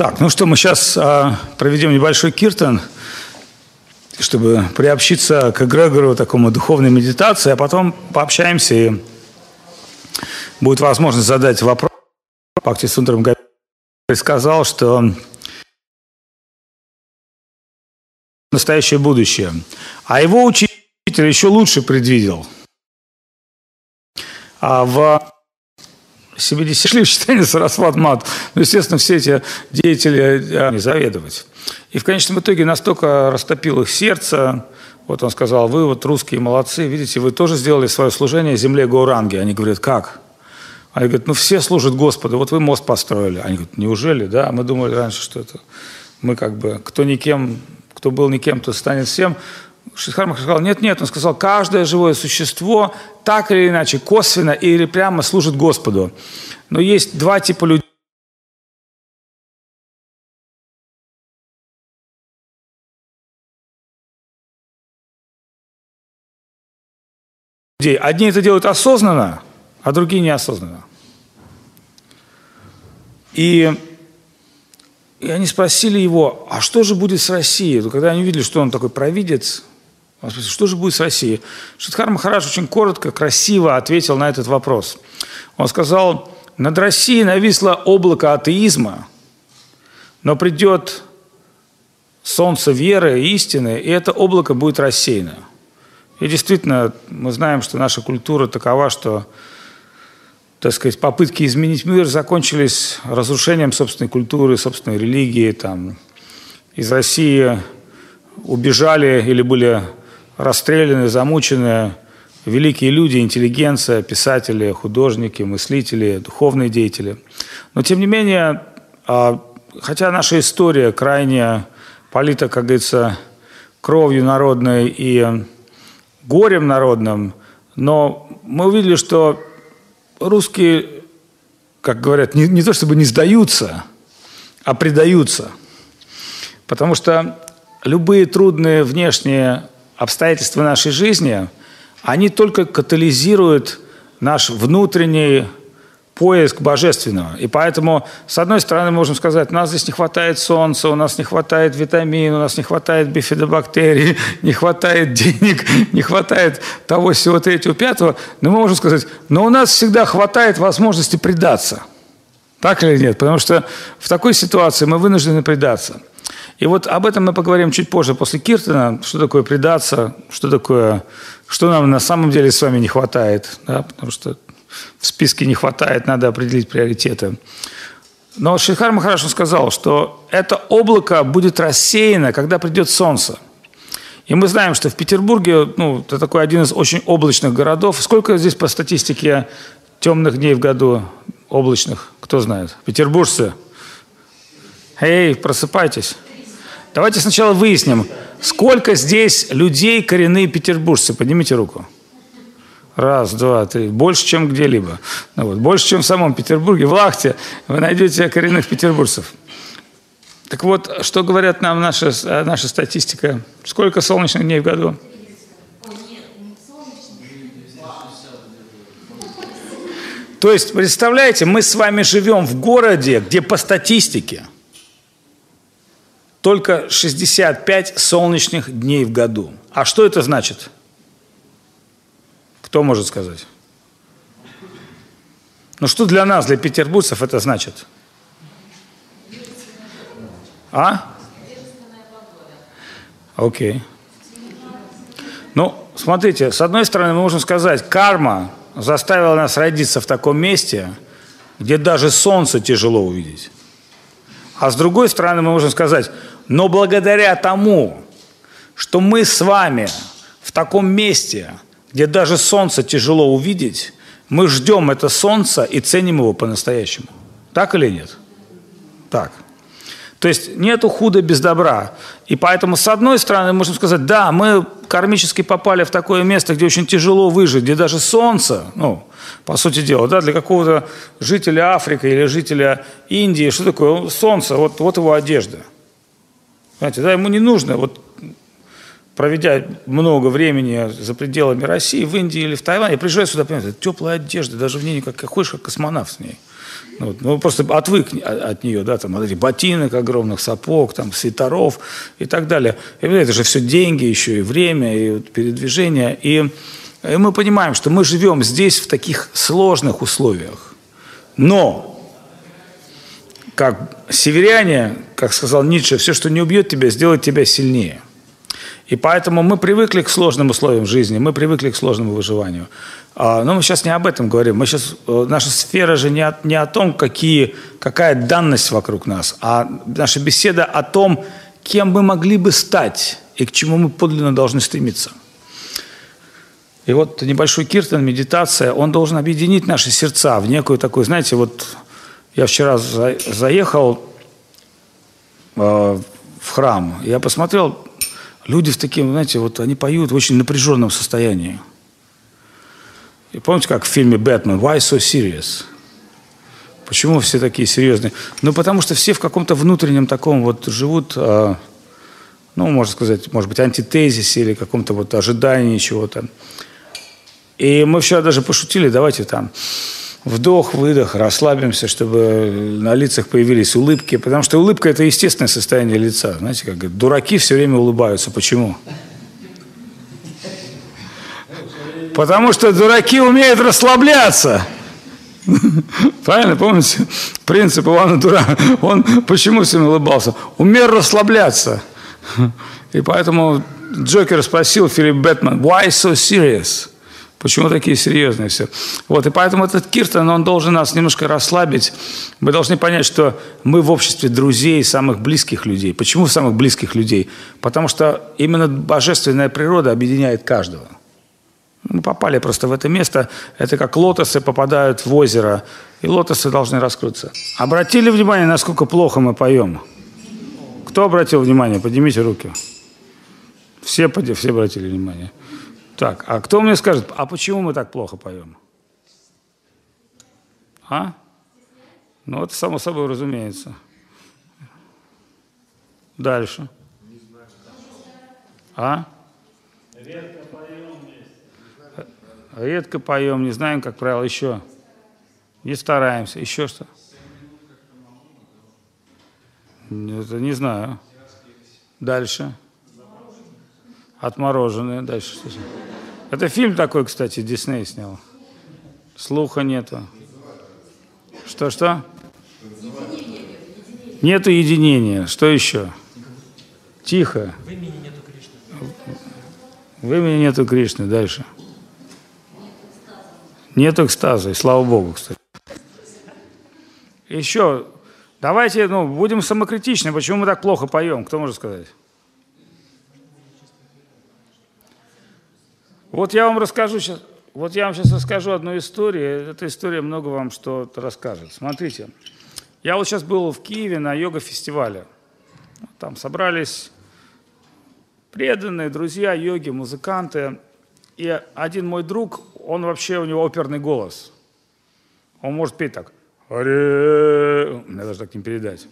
Так, ну что, мы сейчас а, проведем небольшой киртан, чтобы приобщиться к эгрегору, такому духовной медитации, а потом пообщаемся и будет возможность задать вопрос. Пакти Сундарам сказал, что настоящее будущее. А его учитель еще лучше предвидел. А в 70 шли в читание Сарасват Мат. Ну, естественно, все эти деятели э, не заведовать. И в конечном итоге настолько растопил их сердце, вот он сказал, вы вот русские молодцы, видите, вы тоже сделали свое служение земле Гауранги. Они говорят, как? Они говорят, ну все служат Господу, вот вы мост построили. Они говорят, неужели, да? Мы думали раньше, что это мы как бы, кто никем, кто был никем, то станет всем. Шидхарма сказал, нет, нет, он сказал, каждое живое существо так или иначе, косвенно или прямо служит Господу. Но есть два типа людей. Одни это делают осознанно, а другие неосознанно. И, и они спросили его, а что же будет с Россией? Когда они увидели, что он такой провидец, он спросил, что же будет с Россией? Шидхар Махарадж очень коротко, красиво ответил на этот вопрос. Он сказал, над Россией нависло облако атеизма, но придет солнце веры и истины, и это облако будет рассеяно. И действительно, мы знаем, что наша культура такова, что так сказать, попытки изменить мир закончились разрушением собственной культуры, собственной религии. Там, из России убежали или были расстреляны, замучены великие люди, интеллигенция, писатели, художники, мыслители, духовные деятели. Но тем не менее, а, хотя наша история крайне полита, как говорится, кровью народной и горем народным, но мы увидели, что русские, как говорят, не, не то чтобы не сдаются, а предаются. Потому что любые трудные внешние обстоятельства нашей жизни, они только катализируют наш внутренний поиск божественного. И поэтому, с одной стороны, можем сказать, у нас здесь не хватает солнца, у нас не хватает витамин, у нас не хватает бифидобактерий, не хватает денег, не хватает того, всего третьего, пятого. Но мы можем сказать, но у нас всегда хватает возможности предаться. Так или нет? Потому что в такой ситуации мы вынуждены предаться. И вот об этом мы поговорим чуть позже, после Киртона, что такое предаться, что такое, что нам на самом деле с вами не хватает, да, потому что в списке не хватает, надо определить приоритеты. Но Шрихар Махараш сказал, что это облако будет рассеяно, когда придет солнце. И мы знаем, что в Петербурге, ну, это такой один из очень облачных городов. Сколько здесь по статистике темных дней в году облачных? Кто знает? Петербуржцы. Эй, просыпайтесь. Давайте сначала выясним, сколько здесь людей коренные петербуржцы. Поднимите руку. Раз, два, три. Больше, чем где-либо. Ну, вот. Больше, чем в самом Петербурге. В Лахте вы найдете коренных петербуржцев. Так вот, что говорят нам наша, наша статистика? Сколько солнечных дней в году? То есть, представляете, мы с вами живем в городе, где по статистике – только 65 солнечных дней в году. А что это значит? Кто может сказать? Ну что для нас, для петербургцев это значит? А? Окей. Ну, смотрите, с одной стороны, мы можем сказать, карма заставила нас родиться в таком месте, где даже солнце тяжело увидеть. А с другой стороны, мы можем сказать, но благодаря тому, что мы с вами в таком месте, где даже солнце тяжело увидеть, мы ждем это солнце и ценим его по-настоящему. Так или нет? Так. То есть нету худа без добра. И поэтому, с одной стороны, можно сказать, да, мы кармически попали в такое место, где очень тяжело выжить, где даже солнце, ну, по сути дела, да, для какого-то жителя Африки или жителя Индии, что такое солнце, вот, вот его одежда. Понимаете, да, ему не нужно вот проведя много времени за пределами России, в Индии или в Тайване, приезжаю сюда, понимаете, теплая одежда, даже в ней никак, как ходишь, как космонавт с ней. Ну, вот, ну, просто отвык от нее, да, там, от этих ботинок огромных, сапог, там, свитеров и так далее. И это же все деньги еще, и время, и вот, передвижение. И, и мы понимаем, что мы живем здесь в таких сложных условиях. Но, как северяне, как сказал Ницше, все, что не убьет тебя, сделает тебя сильнее – и поэтому мы привыкли к сложным условиям жизни, мы привыкли к сложному выживанию. А, но мы сейчас не об этом говорим. Мы сейчас, э, наша сфера же не о, не о том, какие, какая данность вокруг нас, а наша беседа о том, кем мы могли бы стать и к чему мы подлинно должны стремиться. И вот небольшой киртан, медитация, он должен объединить наши сердца в некую такую, знаете, вот я вчера за, заехал э, в храм, я посмотрел, Люди в таким, знаете, вот они поют в очень напряженном состоянии. И помните, как в фильме «Бэтмен» «Why so serious?» Почему все такие серьезные? Ну, потому что все в каком-то внутреннем таком вот живут, э, ну, можно сказать, может быть, антитезисе или каком-то вот ожидании чего-то. И мы вчера даже пошутили, давайте там вдох, выдох, расслабимся, чтобы на лицах появились улыбки, потому что улыбка – это естественное состояние лица. Знаете, как говорят, дураки все время улыбаются. Почему? Потому что дураки умеют расслабляться. Правильно, помните? Принцип Ивана Дура. Он почему всем улыбался? Умел расслабляться. И поэтому Джокер спросил Филипп Бэтмен, why so serious? Почему такие серьезные все? Вот, и поэтому этот Киртон, он должен нас немножко расслабить. Мы должны понять, что мы в обществе друзей, самых близких людей. Почему самых близких людей? Потому что именно божественная природа объединяет каждого. Мы попали просто в это место. Это как лотосы попадают в озеро, и лотосы должны раскрыться. Обратили внимание, насколько плохо мы поем? Кто обратил внимание? Поднимите руки. Все, все обратили внимание. Так, а кто мне скажет, а почему мы так плохо поем? А? Ну, это само собой разумеется. Дальше. А? Редко поем Редко поем, не знаем, как правило, еще. Не стараемся. Еще что? Это не знаю. Дальше. Отмороженные. Дальше что? Это фильм такой, кстати, Дисней снял. Слуха нету. Что-что? Нету единения. Что еще? Тихо. В имени нету Кришны. В имени нету Кришны. Дальше. Нету экстаза. Слава Богу, кстати. Еще. Давайте, ну, будем самокритичны. Почему мы так плохо поем? Кто может сказать? Вот я вам расскажу сейчас, вот я вам сейчас расскажу одну историю. Эта история много вам что-то расскажет. Смотрите, я вот сейчас был в Киеве на йога-фестивале. Там собрались преданные друзья, йоги, музыканты. И один мой друг, он вообще, у него оперный голос. Он может петь так. Аре... Мне даже так не передать.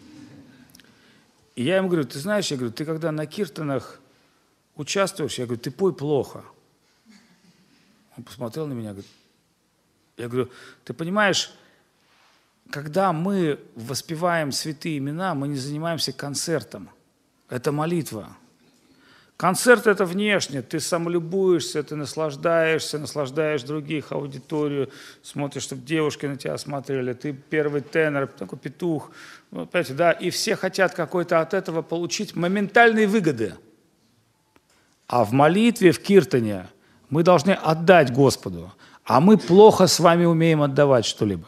И я ему говорю, ты знаешь, я говорю, ты когда на киртанах участвуешь, я говорю, ты пой плохо. Он посмотрел на меня, говорит, я говорю, ты понимаешь, когда мы воспеваем святые имена, мы не занимаемся концертом. Это молитва. Концерт – это внешне. Ты самолюбуешься, ты наслаждаешься, наслаждаешь других, аудиторию, смотришь, чтобы девушки на тебя смотрели. Ты первый тенор, такой петух. Понимаете, да? И все хотят какой-то от этого получить моментальные выгоды. А в молитве, в киртане – мы должны отдать Господу, а мы плохо с вами умеем отдавать что-либо.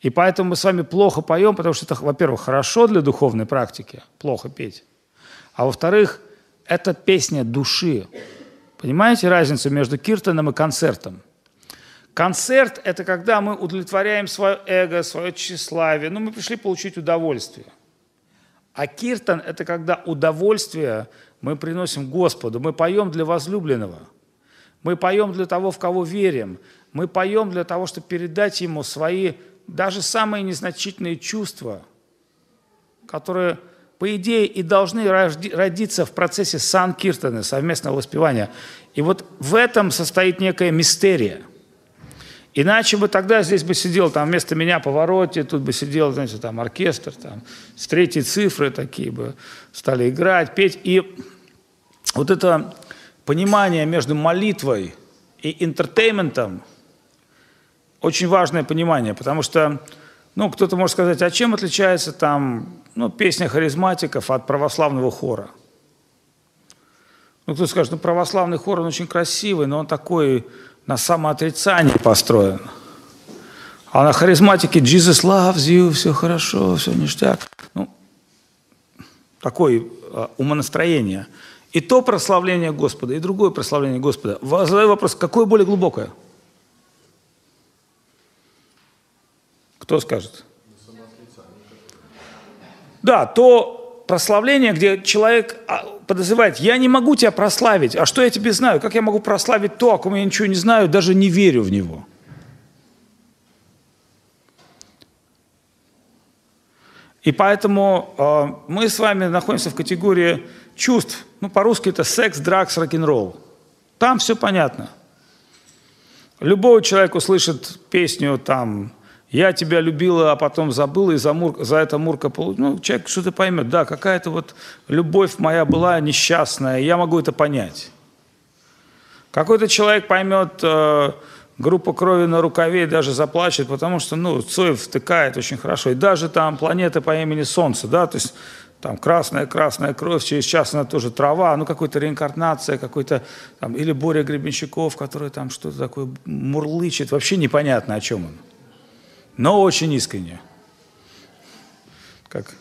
И поэтому мы с вами плохо поем, потому что это, во-первых, хорошо для духовной практики, плохо петь. А во-вторых, это песня души. Понимаете разницу между киртаном и концертом? Концерт – это когда мы удовлетворяем свое эго, свое тщеславие. Ну, мы пришли получить удовольствие. А киртан – это когда удовольствие мы приносим Господу. Мы поем для возлюбленного – мы поем для того, в кого верим. Мы поем для того, чтобы передать Ему свои даже самые незначительные чувства, которые по идее, и должны родиться в процессе сан-киртаны, совместного воспевания. И вот в этом состоит некая мистерия. Иначе бы тогда здесь бы сидел, там вместо меня повороте, тут бы сидел, знаете, там оркестр, там с третьей цифры такие бы стали играть, петь. И вот это понимание между молитвой и интертейментом очень важное понимание, потому что ну, кто-то может сказать, а чем отличается там, ну, песня харизматиков от православного хора? Ну, кто скажет, ну, православный хор, он очень красивый, но он такой на самоотрицании построен. А на харизматике Jesus loves you, все хорошо, все ништяк. Ну, такое э, умонастроение. И то прославление Господа, и другое прославление Господа. Задаю вопрос, какое более глубокое? Кто скажет? Да, то прославление, где человек а, подозревает, я не могу тебя прославить, а что я тебе знаю? Как я могу прославить то, о ком я ничего не знаю, даже не верю в него? И поэтому э, мы с вами находимся в категории чувств. Ну, по-русски это секс, дракс, рок-н-ролл. Там все понятно. Любой человек услышит песню там я тебя любила, а потом забыла, и за, мур, за это Мурка получила. Ну, человек что-то поймет. Да, какая-то вот любовь моя была несчастная, я могу это понять. Какой-то человек поймет э, группу крови на рукаве и даже заплачет, потому что, ну, Цоев втыкает очень хорошо. И даже там планета по имени Солнце, да, то есть там красная-красная кровь, через час она тоже трава, ну, какая-то реинкарнация, какой-то там, или Боря Гребенщиков, который там что-то такое мурлычет, вообще непонятно, о чем он но очень искренне. Как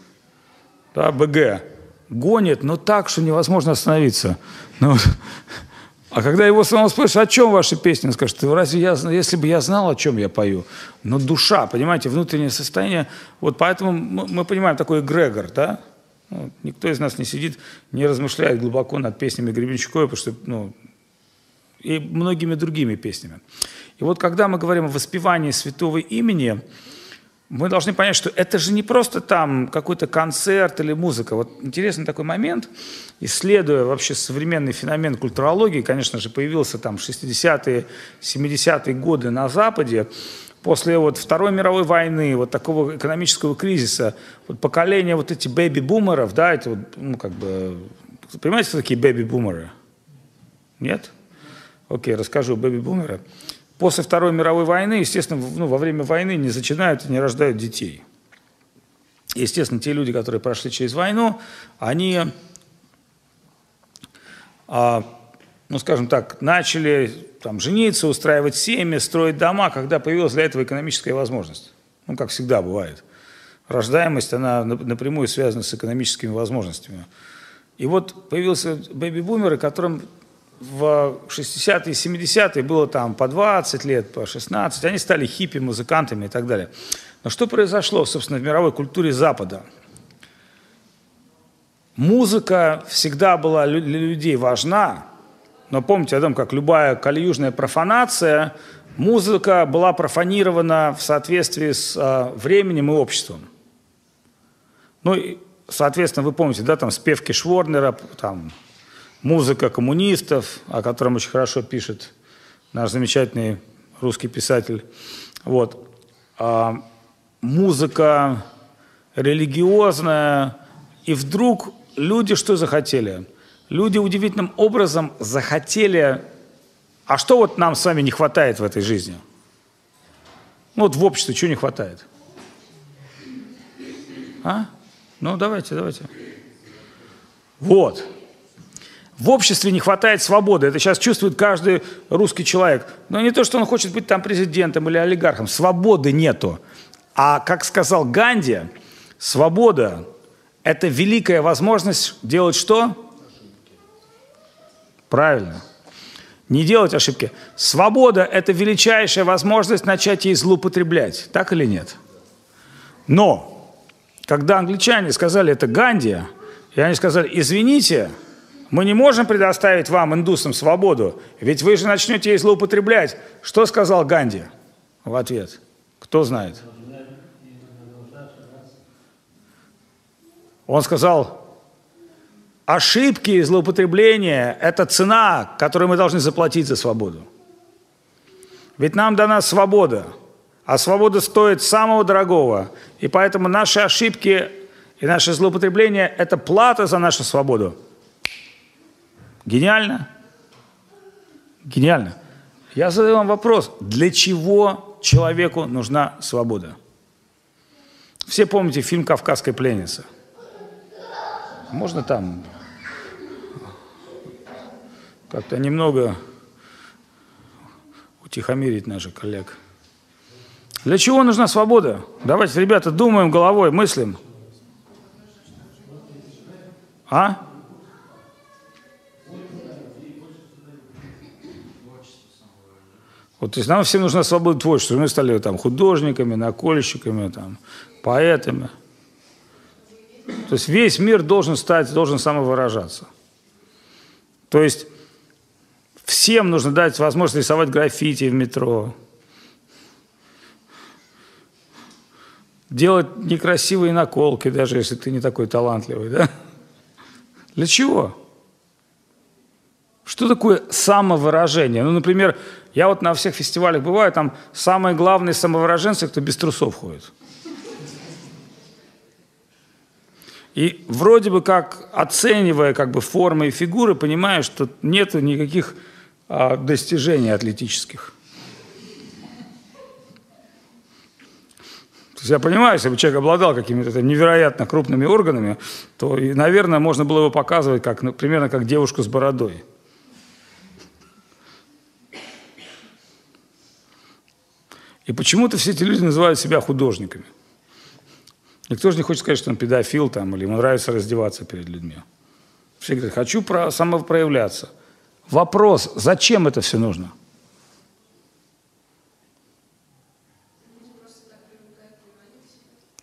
да, БГ гонит, но так, что невозможно остановиться. Ну, а когда его самого спрашивают, о чем ваши песни, он скажет, разве я, если бы я знал, о чем я пою? Но душа, понимаете, внутреннее состояние, вот поэтому мы, мы понимаем такой эгрегор, да? Ну, никто из нас не сидит, не размышляет глубоко над песнями Гребенщикова, потому что, ну, и многими другими песнями. И вот когда мы говорим о воспевании святого имени, мы должны понять, что это же не просто там какой-то концерт или музыка. Вот интересный такой момент, исследуя вообще современный феномен культурологии, конечно же, появился там 60-е, 70-е годы на Западе, после вот Второй мировой войны, вот такого экономического кризиса, вот поколение вот эти бэби-бумеров, да, это вот, ну, как бы, понимаете, кто такие бэби-бумеры? Нет? Окей, расскажу, бэби-бумеры – После Второй мировой войны, естественно, ну, во время войны не зачинают и не рождают детей. Естественно, те люди, которые прошли через войну, они, а, ну, скажем так, начали там, жениться, устраивать семьи, строить дома, когда появилась для этого экономическая возможность. Ну, как всегда бывает. Рождаемость, она напрямую связана с экономическими возможностями. И вот появился бэби-бумеры, которым в 60-е, 70-е было там по 20 лет, по 16, они стали хиппи, музыкантами и так далее. Но что произошло, собственно, в мировой культуре Запада? Музыка всегда была для людей важна, но помните о том, как любая калиюжная профанация, музыка была профанирована в соответствии с э, временем и обществом. Ну, и, соответственно, вы помните, да, там спевки Шворнера, там музыка коммунистов, о котором очень хорошо пишет наш замечательный русский писатель. Вот. А, музыка религиозная. И вдруг люди что захотели? Люди удивительным образом захотели... А что вот нам с вами не хватает в этой жизни? Ну вот в обществе чего не хватает? А? Ну давайте, давайте. Вот. В обществе не хватает свободы. Это сейчас чувствует каждый русский человек. Но не то, что он хочет быть там президентом или олигархом. Свободы нету. А как сказал Ганди, свобода – это великая возможность делать что? Правильно. Не делать ошибки. Свобода – это величайшая возможность начать ей злоупотреблять. Так или нет? Но, когда англичане сказали это Ганди, и они сказали, извините, мы не можем предоставить вам, индусам, свободу, ведь вы же начнете ей злоупотреблять. Что сказал Ганди в ответ? Кто знает? Он сказал, ошибки и злоупотребления – это цена, которую мы должны заплатить за свободу. Ведь нам дана свобода, а свобода стоит самого дорогого. И поэтому наши ошибки и наши злоупотребления – это плата за нашу свободу. Гениально? Гениально. Я задаю вам вопрос, для чего человеку нужна свобода? Все помните фильм «Кавказская пленница»? Можно там как-то немного утихомирить наших коллег. Для чего нужна свобода? Давайте, ребята, думаем головой, мыслим. А? Вот, то есть нам всем нужна свобода творчества. Мы стали там художниками, накольщиками, там, поэтами. То есть весь мир должен стать, должен самовыражаться. То есть всем нужно дать возможность рисовать граффити в метро, делать некрасивые наколки, даже если ты не такой талантливый, да? Для чего? Что такое самовыражение? Ну, например, я вот на всех фестивалях бываю, там самые главные самовыраженцы, кто без трусов ходит. И вроде бы как, оценивая как бы формы и фигуры, понимаешь, что нет никаких а, достижений атлетических. То есть я понимаю, если бы человек обладал какими-то невероятно крупными органами, то, наверное, можно было бы показывать как, ну, примерно как девушку с бородой. И почему-то все эти люди называют себя художниками. Никто же не хочет сказать, что он педофил там, или ему нравится раздеваться перед людьми. Все говорят, хочу про самопроявляться. Вопрос, зачем это все нужно?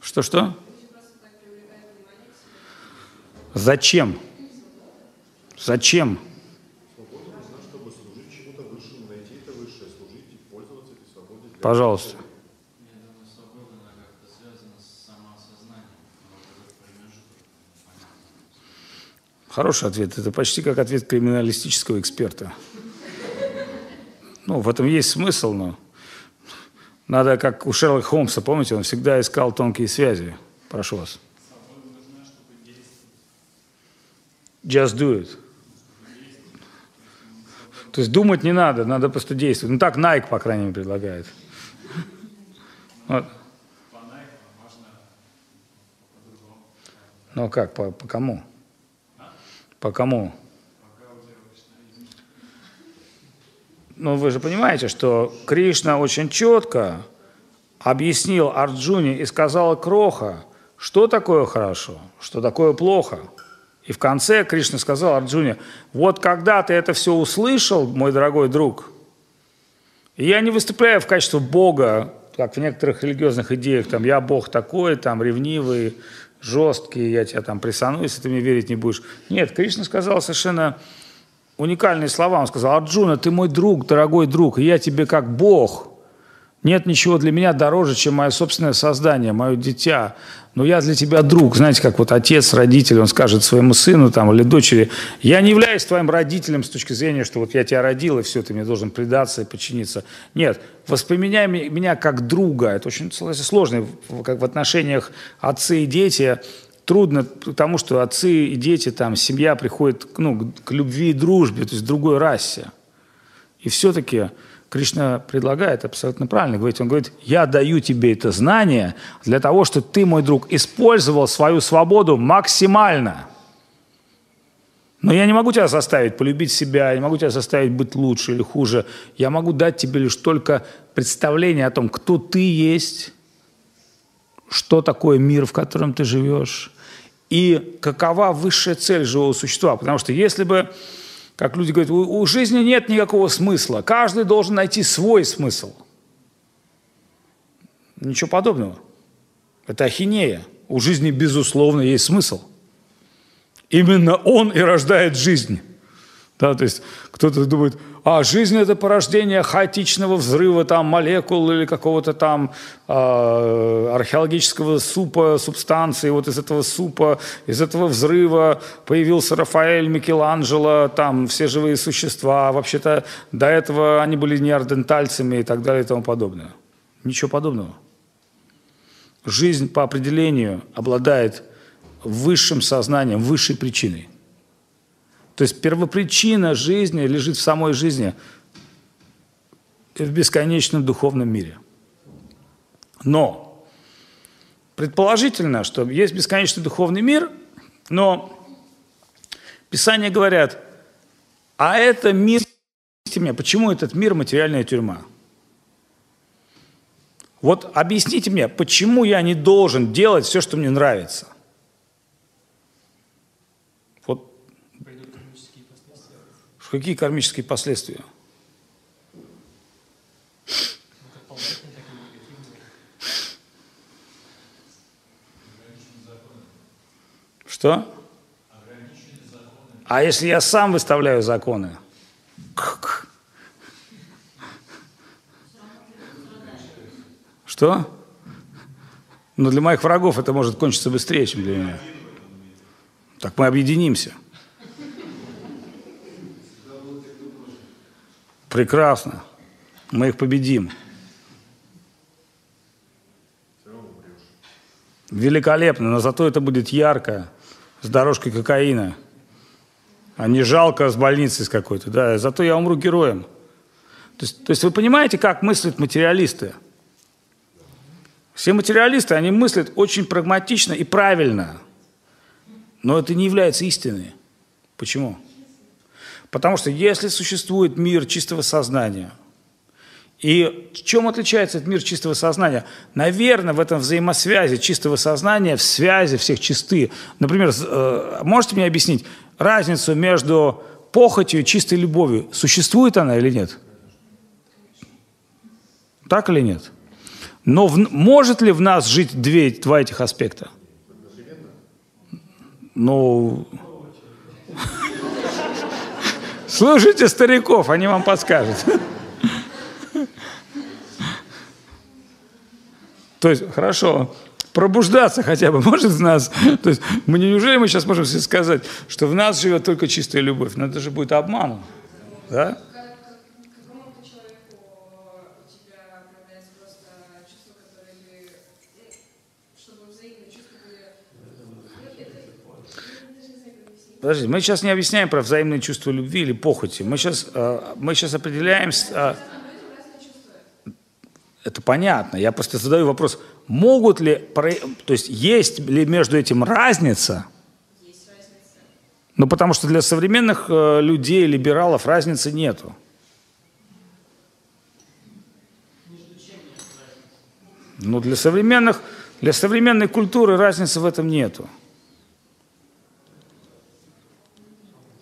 Что-что? Зачем? Зачем? Пожалуйста. Хороший ответ. Это почти как ответ криминалистического эксперта. Ну, в этом есть смысл, но надо, как у Шерлока Холмса, помните, он всегда искал тонкие связи. Прошу вас. Just do it. То есть думать не надо, надо просто действовать. Ну так Nike, по крайней мере, предлагает. Ну как, по, по кому? По кому? Ну вы же понимаете, что Кришна очень четко объяснил Арджуне и сказал Кроха, что такое хорошо, что такое плохо. И в конце Кришна сказал Арджуне, вот когда ты это все услышал, мой дорогой друг, я не выступляю в качестве Бога, как в некоторых религиозных идеях, там, я Бог такой, там, ревнивый, жесткий, я тебя там присану, если ты мне верить не будешь. Нет, Кришна сказал совершенно уникальные слова. Он сказал, Арджуна, ты мой друг, дорогой друг, и я тебе как Бог. Нет ничего для меня дороже, чем мое собственное создание, мое дитя. Но я для тебя друг. Знаете, как вот отец, родитель, он скажет своему сыну там, или дочери, я не являюсь твоим родителем с точки зрения, что вот я тебя родил, и все, ты мне должен предаться и подчиниться. Нет, воспоминай меня как друга. Это очень сложно, как в отношениях отцы и дети. Трудно, потому что отцы и дети, там, семья приходит ну, к любви и дружбе, то есть другой расе. И все-таки Кришна предлагает абсолютно правильно. Говорит, он говорит, я даю тебе это знание для того, чтобы ты, мой друг, использовал свою свободу максимально. Но я не могу тебя заставить полюбить себя, я не могу тебя заставить быть лучше или хуже. Я могу дать тебе лишь только представление о том, кто ты есть, что такое мир, в котором ты живешь, и какова высшая цель живого существа. Потому что если бы как люди говорят, у, у жизни нет никакого смысла. Каждый должен найти свой смысл. Ничего подобного. Это ахинея. У жизни, безусловно, есть смысл. Именно он и рождает жизнь. Да, то есть кто-то думает, а жизнь это порождение хаотичного взрыва там молекул или какого-то там э, археологического супа, субстанции. Вот из этого супа, из этого взрыва появился Рафаэль, Микеланджело, там все живые существа. Вообще-то до этого они были неордентальцами и так далее и тому подобное. Ничего подобного. Жизнь по определению обладает высшим сознанием, высшей причиной – то есть первопричина жизни лежит в самой жизни, в бесконечном духовном мире. Но предположительно, что есть бесконечный духовный мир, но Писания говорят, а это мир, почему этот мир материальная тюрьма? Вот объясните мне, почему я не должен делать все, что мне нравится? Какие кармические последствия? Что? А если я сам выставляю законы? Что? Но ну, для моих врагов это может кончиться быстрее, чем для меня. Так мы объединимся. Прекрасно. Мы их победим. Великолепно, но зато это будет ярко, с дорожкой кокаина, а не жалко с больницы с какой-то. Да, зато я умру героем. То есть, то есть вы понимаете, как мыслят материалисты? Все материалисты, они мыслят очень прагматично и правильно, но это не является истиной. Почему? Потому что если существует мир чистого сознания, и чем отличается этот мир чистого сознания? Наверное, в этом взаимосвязи чистого сознания, в связи всех чисты. Например, э, можете мне объяснить разницу между похотью и чистой любовью? Существует она или нет? Так или нет? Но в, может ли в нас жить две, два этих аспекта? Ну... Слушайте стариков, они вам подскажут. То есть, хорошо, пробуждаться хотя бы может в нас. То есть, мы неужели мы сейчас можем себе сказать, что в нас живет только чистая любовь? Но это же будет обманом. Да? Подождите, мы сейчас не объясняем про взаимное чувство любви или похоти. Мы сейчас, э, мы сейчас определяем... Э, это понятно. Я просто задаю вопрос, могут ли... То есть есть ли между этим разница? Есть разница. Ну, потому что для современных э, людей, либералов, разницы нету. Ну, для современных, для современной культуры разницы в этом нету.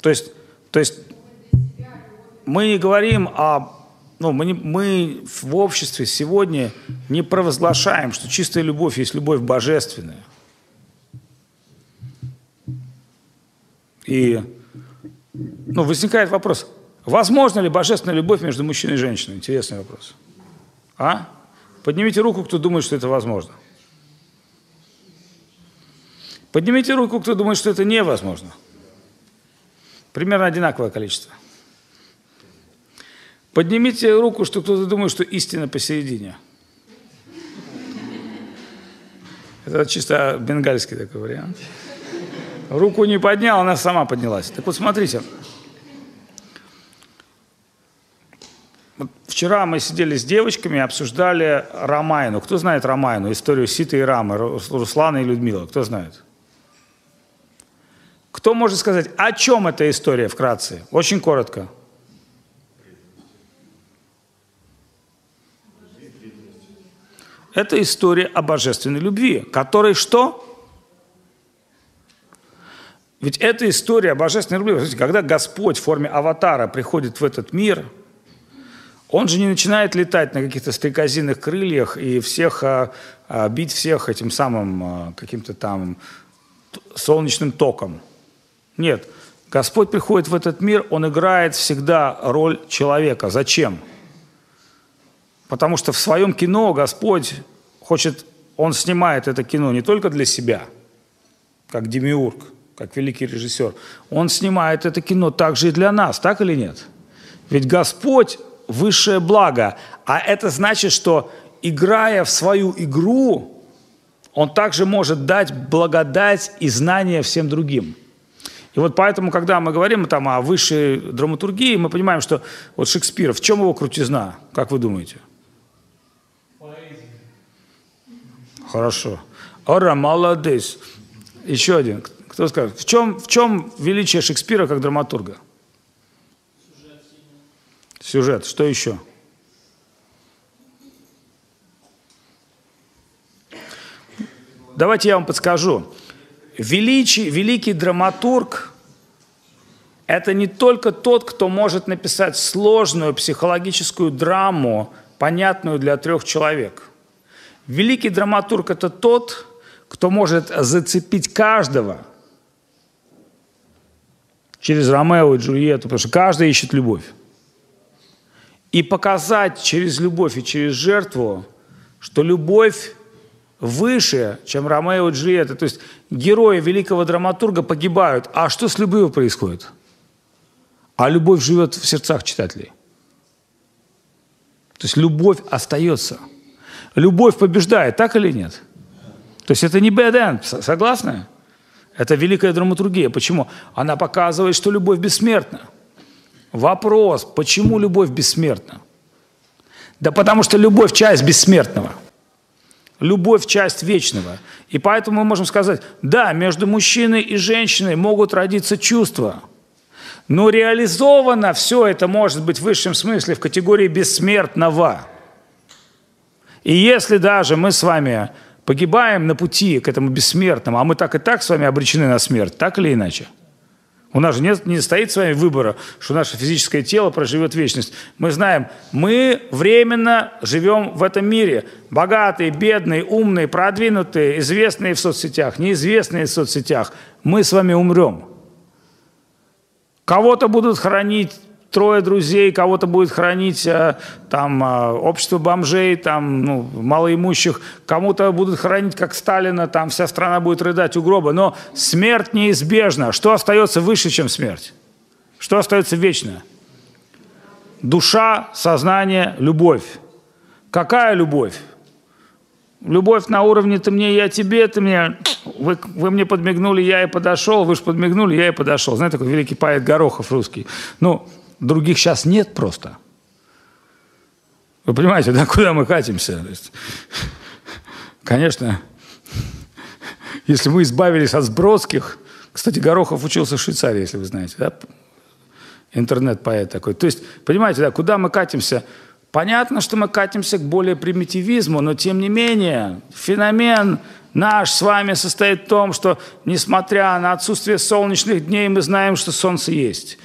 То есть, то есть мы не говорим о... Ну, мы, не, мы в обществе сегодня не провозглашаем, что чистая любовь есть любовь божественная. И ну, возникает вопрос, возможно ли божественная любовь между мужчиной и женщиной? Интересный вопрос. А? Поднимите руку, кто думает, что это возможно. Поднимите руку, кто думает, что это невозможно. Примерно одинаковое количество. Поднимите руку, что кто-то думает, что истина посередине. Это чисто бенгальский такой вариант. Руку не поднял, она сама поднялась. Так вот, смотрите. Вот вчера мы сидели с девочками обсуждали Рамайну. Кто знает Рамайну, историю Ситы и Рамы, Руслана и Людмила? Кто знает? Кто может сказать, о чем эта история вкратце? Очень коротко. Это история о божественной любви, которой что? Ведь это история о божественной любви. Когда Господь в форме аватара приходит в этот мир, он же не начинает летать на каких-то стрекозиных крыльях и всех а, а, бить всех этим самым а, каким-то там солнечным током. Нет. Господь приходит в этот мир, Он играет всегда роль человека. Зачем? Потому что в своем кино Господь хочет, Он снимает это кино не только для себя, как демиург, как великий режиссер. Он снимает это кино также и для нас, так или нет? Ведь Господь – высшее благо. А это значит, что играя в свою игру, Он также может дать благодать и знания всем другим – и вот поэтому, когда мы говорим там, о высшей драматургии, мы понимаем, что вот Шекспир, в чем его крутизна, как вы думаете? Поэзия. Хорошо. Ора, молодец. Еще один. Кто скажет? В чем, в чем величие Шекспира как драматурга? Сюжет. Сюжет. Что еще? Давайте я вам подскажу величий, великий драматург – это не только тот, кто может написать сложную психологическую драму, понятную для трех человек. Великий драматург – это тот, кто может зацепить каждого через Ромео и Джульетту, потому что каждый ищет любовь. И показать через любовь и через жертву, что любовь выше, чем Ромео и Джульетта. То есть герои великого драматурга погибают. А что с любовью происходит? А любовь живет в сердцах читателей. То есть любовь остается. Любовь побеждает, так или нет? То есть это не bad end, согласны? Это великая драматургия. Почему? Она показывает, что любовь бессмертна. Вопрос, почему любовь бессмертна? Да потому что любовь – часть бессмертного – Любовь – часть вечного. И поэтому мы можем сказать, да, между мужчиной и женщиной могут родиться чувства, но реализовано все это может быть в высшем смысле в категории бессмертного. И если даже мы с вами погибаем на пути к этому бессмертному, а мы так и так с вами обречены на смерть, так или иначе – у нас же нет, не стоит с вами выбора, что наше физическое тело проживет вечность. Мы знаем, мы временно живем в этом мире. Богатые, бедные, умные, продвинутые, известные в соцсетях, неизвестные в соцсетях. Мы с вами умрем. Кого-то будут хранить трое друзей, кого-то будет хранить э, там э, общество бомжей, там ну, малоимущих, кому-то будут хранить как Сталина, там вся страна будет рыдать у гроба. Но смерть неизбежна. Что остается выше, чем смерть? Что остается вечно? Душа, сознание, любовь. Какая любовь? Любовь на уровне «ты мне, я тебе», «ты мне...» вы, вы мне подмигнули, я и подошел, вы же подмигнули, я и подошел. Знаете, такой великий поэт Горохов русский. Ну, других сейчас нет просто. Вы понимаете, да, куда мы катимся? Конечно, если мы избавились от сбродских, кстати, Горохов учился в Швейцарии, если вы знаете, да? интернет-поэт такой. То есть, понимаете, да, куда мы катимся? Понятно, что мы катимся к более примитивизму, но тем не менее феномен наш с вами состоит в том, что несмотря на отсутствие солнечных дней, мы знаем, что солнце есть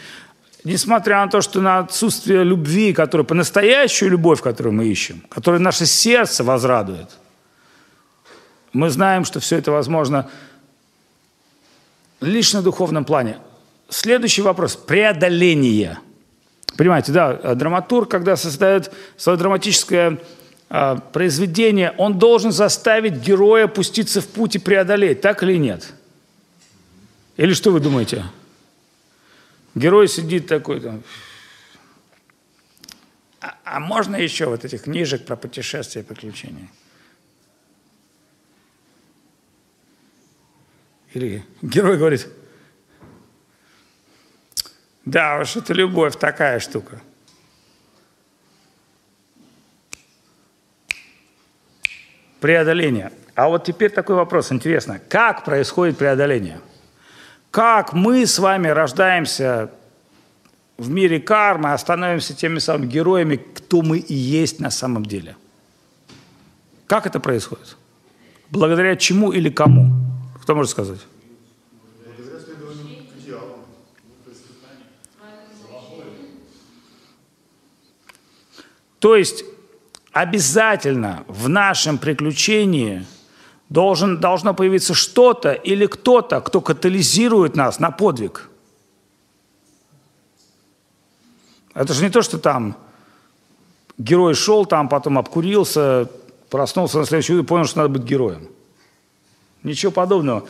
несмотря на то, что на отсутствие любви, которая по-настоящую любовь, которую мы ищем, которая наше сердце возрадует, мы знаем, что все это возможно лишь на духовном плане. Следующий вопрос – преодоление. Понимаете, да, драматург, когда создает свое драматическое а, произведение, он должен заставить героя пуститься в путь и преодолеть, так или нет? Или что вы думаете? Герой сидит такой там. А, а можно еще вот этих книжек про путешествия и приключения? Или герой говорит, да уж, это любовь такая штука. Преодоление. А вот теперь такой вопрос, интересно. Как происходит преодоление? Как мы с вами рождаемся в мире кармы, а становимся теми самыми героями, кто мы и есть на самом деле. Как это происходит? Благодаря чему или кому? Кто может сказать? То есть обязательно в нашем приключении – должен, должно появиться что-то или кто-то, кто катализирует нас на подвиг. Это же не то, что там герой шел там, потом обкурился, проснулся на следующий день и понял, что надо быть героем. Ничего подобного.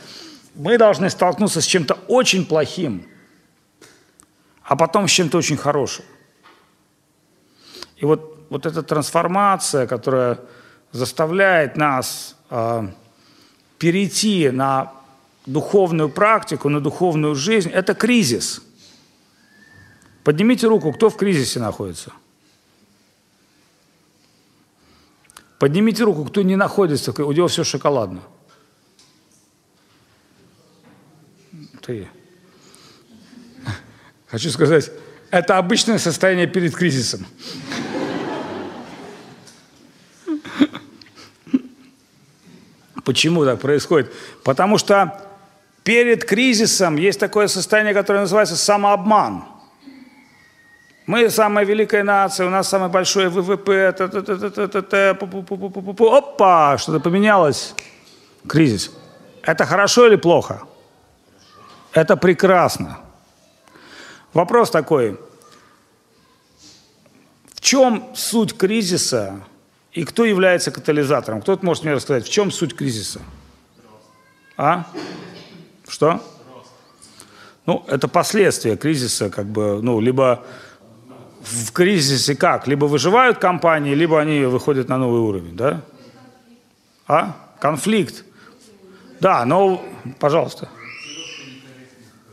Мы должны столкнуться с чем-то очень плохим, а потом с чем-то очень хорошим. И вот, вот эта трансформация, которая заставляет нас э, перейти на духовную практику, на духовную жизнь, это кризис. Поднимите руку, кто в кризисе находится. Поднимите руку, кто не находится, у него все шоколадно. Ты. Хочу сказать, это обычное состояние перед кризисом. Почему так происходит? Потому что перед кризисом есть такое состояние, которое называется самообман. Мы самая великая нация, у нас самый большой ВВП, опа, что-то поменялось. Кризис. Это хорошо или плохо? Это прекрасно. Вопрос такой. В чем суть кризиса и кто является катализатором? Кто-то может мне рассказать, в чем суть кризиса? А? Что? Ну, это последствия кризиса, как бы, ну, либо в кризисе как? Либо выживают компании, либо они выходят на новый уровень, да? А? Конфликт. Да, но, пожалуйста.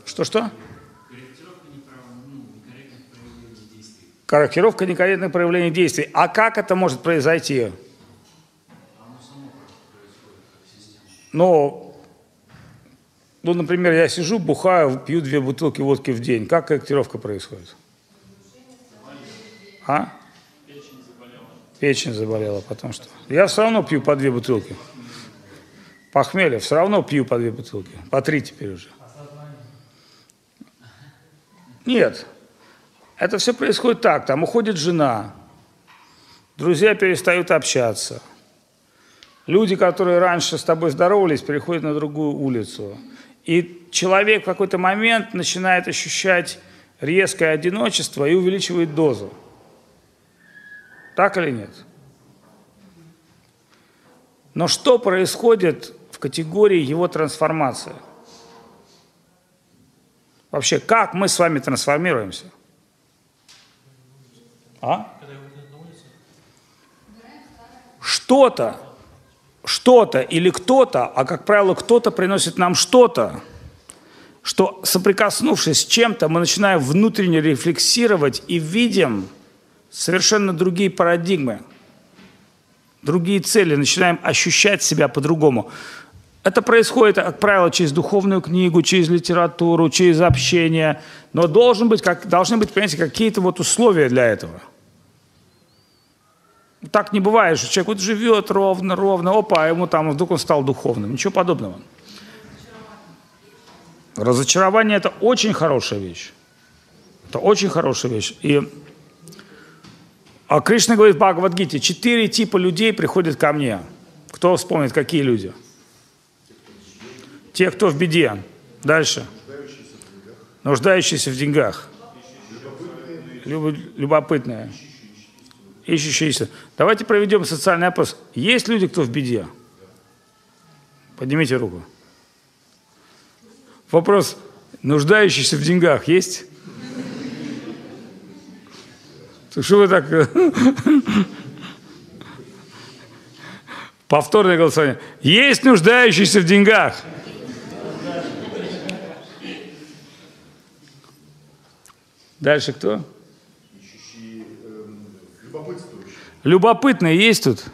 Что-что? Корректировка некорректных проявлений действий. А как это может произойти? Ну, ну, например, я сижу, бухаю, пью две бутылки водки в день. Как корректировка происходит? А? Печень заболела. Печень заболела, потому что... Я все равно пью по две бутылки. Похмелье, все равно пью по две бутылки. По три теперь уже. Нет. Это все происходит так. Там уходит жена, друзья перестают общаться. Люди, которые раньше с тобой здоровались, переходят на другую улицу. И человек в какой-то момент начинает ощущать резкое одиночество и увеличивает дозу. Так или нет? Но что происходит в категории его трансформации? Вообще, как мы с вами трансформируемся? А? Что-то, что-то или кто-то, а как правило, кто-то приносит нам что-то, что соприкоснувшись с чем-то, мы начинаем внутренне рефлексировать и видим совершенно другие парадигмы, другие цели, начинаем ощущать себя по-другому. Это происходит, как правило, через духовную книгу, через литературу, через общение. Но должен быть, как, должны быть, понимаете, какие-то вот условия для этого – так не бывает, что человек вот живет ровно, ровно, опа, а ему там вдруг он стал духовным. Ничего подобного. Разочарование – это очень хорошая вещь. Это очень хорошая вещь. И а Кришна говорит в Бхагавадгите, четыре типа людей приходят ко мне. Кто вспомнит, какие люди? Те, кто в беде. Дальше. Нуждающиеся в деньгах. Любопытные ищущиеся. Давайте проведем социальный опрос. Есть люди, кто в беде? Поднимите руку. Вопрос, нуждающийся в деньгах есть? Что вы так... Повторное голосование. Есть нуждающийся в деньгах? Дальше кто? Любопытные есть тут?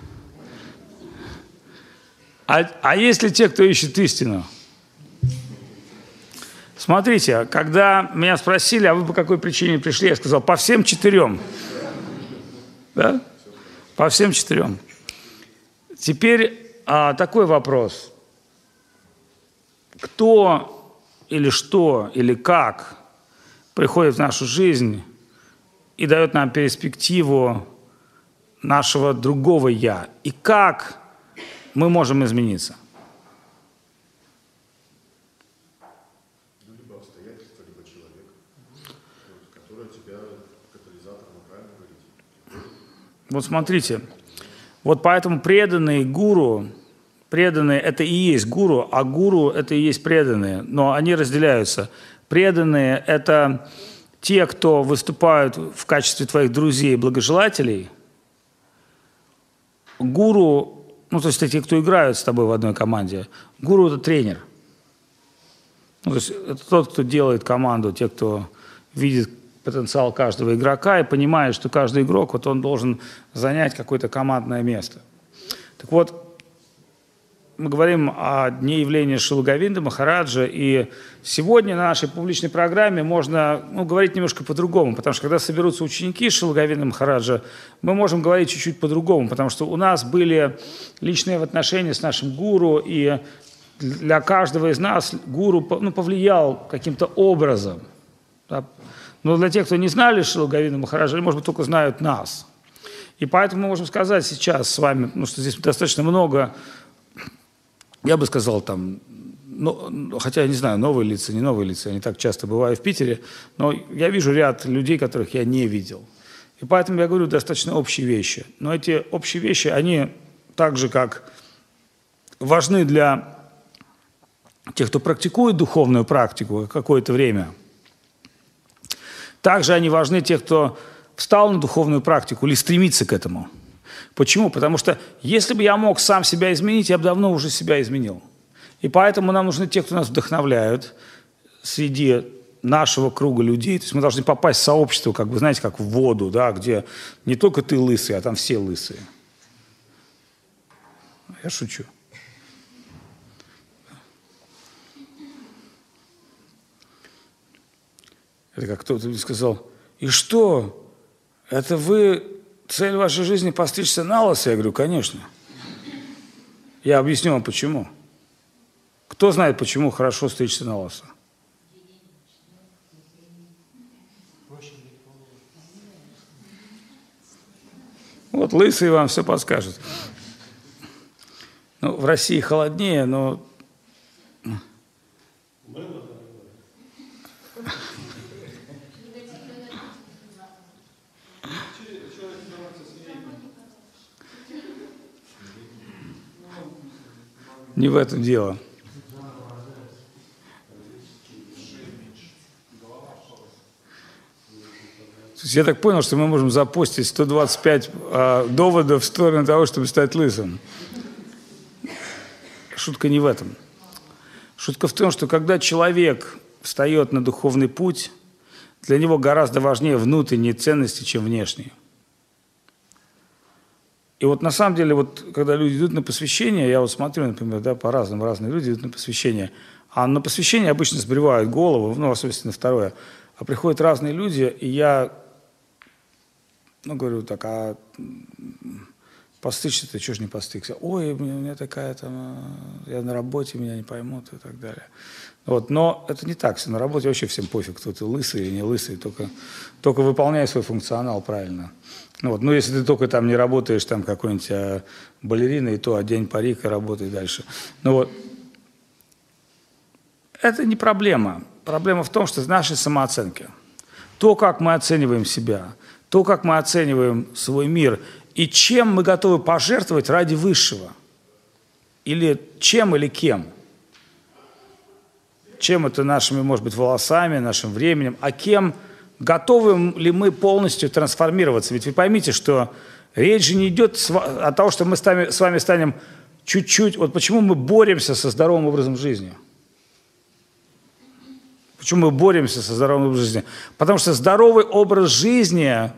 А, а есть ли те, кто ищет истину? Смотрите, когда меня спросили, а вы по какой причине пришли, я сказал, по всем четырем. Да? По всем четырем. Теперь а, такой вопрос. Кто или что или как приходит в нашу жизнь и дает нам перспективу нашего другого «я» и как мы можем измениться. Вот смотрите, вот поэтому преданные гуру, преданные это и есть гуру, а гуру это и есть преданные, но они разделяются. Преданные это те, кто выступают в качестве твоих друзей и благожелателей. Гуру, ну то есть те, кто играют с тобой в одной команде. Гуру это тренер. Ну, то есть это тот, кто делает команду, те, кто видит потенциал каждого игрока и понимает, что каждый игрок, вот он должен занять какое-то командное место. Так вот, мы говорим о дне явления Шилговинда Махараджа, и сегодня на нашей публичной программе можно ну, говорить немножко по-другому, потому что когда соберутся ученики Шилговинда Махараджа, мы можем говорить чуть-чуть по-другому, потому что у нас были личные отношения с нашим гуру, и для каждого из нас гуру ну, повлиял каким-то образом. Да? Но для тех, кто не знали Шилговина Махараджа, они, может быть, только знают нас. И поэтому мы можем сказать сейчас с вами, ну, что здесь достаточно много, я бы сказал, там, ну, хотя я не знаю, новые лица, не новые лица, я не так часто бываю в Питере, но я вижу ряд людей, которых я не видел. И поэтому я говорю достаточно общие вещи. Но эти общие вещи, они так же, как важны для тех, кто практикует духовную практику какое-то время – также они важны те, кто встал на духовную практику или стремится к этому. Почему? Потому что если бы я мог сам себя изменить, я бы давно уже себя изменил. И поэтому нам нужны те, кто нас вдохновляют среди нашего круга людей. То есть мы должны попасть в сообщество, как бы, знаете, как в воду, да, где не только ты лысый, а там все лысые. Я шучу. Это как кто-то сказал, и что? Это вы, цель вашей жизни постричься на лысо? Я говорю, конечно. Я объясню вам, почему. Кто знает, почему хорошо стричься на лысо? Вот лысый вам все подскажет. Ну, в России холоднее, но Не в этом дело. Я так понял, что мы можем запустить 125 э, доводов в сторону того, чтобы стать лысым. Шутка не в этом. Шутка в том, что когда человек встает на духовный путь, для него гораздо важнее внутренние ценности, чем внешние. И вот на самом деле, вот когда люди идут на посвящение, я вот смотрю, например, да, по-разному, разные люди идут на посвящение, а на посвящение обычно сбривают голову, ну, особенно второе, а приходят разные люди, и я, ну, говорю так, а постричься ты, что ж не постригся? Ой, у меня такая там, я на работе, меня не поймут и так далее. Вот, но это не так все. На работе вообще всем пофиг, кто ты лысый или не лысый, только, только выполняй свой функционал правильно. Ну, вот. ну, если ты только там не работаешь, там какой-нибудь а, балерина, и то одень парик и работай дальше. Ну вот, это не проблема. Проблема в том, что в нашей самооценке. То, как мы оцениваем себя, то, как мы оцениваем свой мир, и чем мы готовы пожертвовать ради высшего. Или чем или кем. Чем это нашими, может быть, волосами, нашим временем, а кем – готовы ли мы полностью трансформироваться? Ведь вы поймите, что речь же не идет о том, что мы с вами станем чуть-чуть... Вот почему мы боремся со здоровым образом жизни? Почему мы боремся со здоровым образом жизни? Потому что здоровый образ жизни,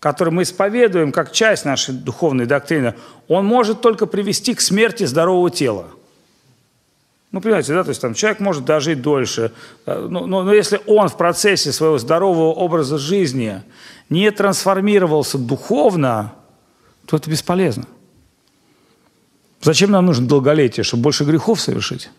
который мы исповедуем как часть нашей духовной доктрины, он может только привести к смерти здорового тела. Ну, понимаете, да, то есть там человек может дожить дольше, но, но, но если он в процессе своего здорового образа жизни не трансформировался духовно, то это бесполезно. Зачем нам нужно долголетие, чтобы больше грехов совершить?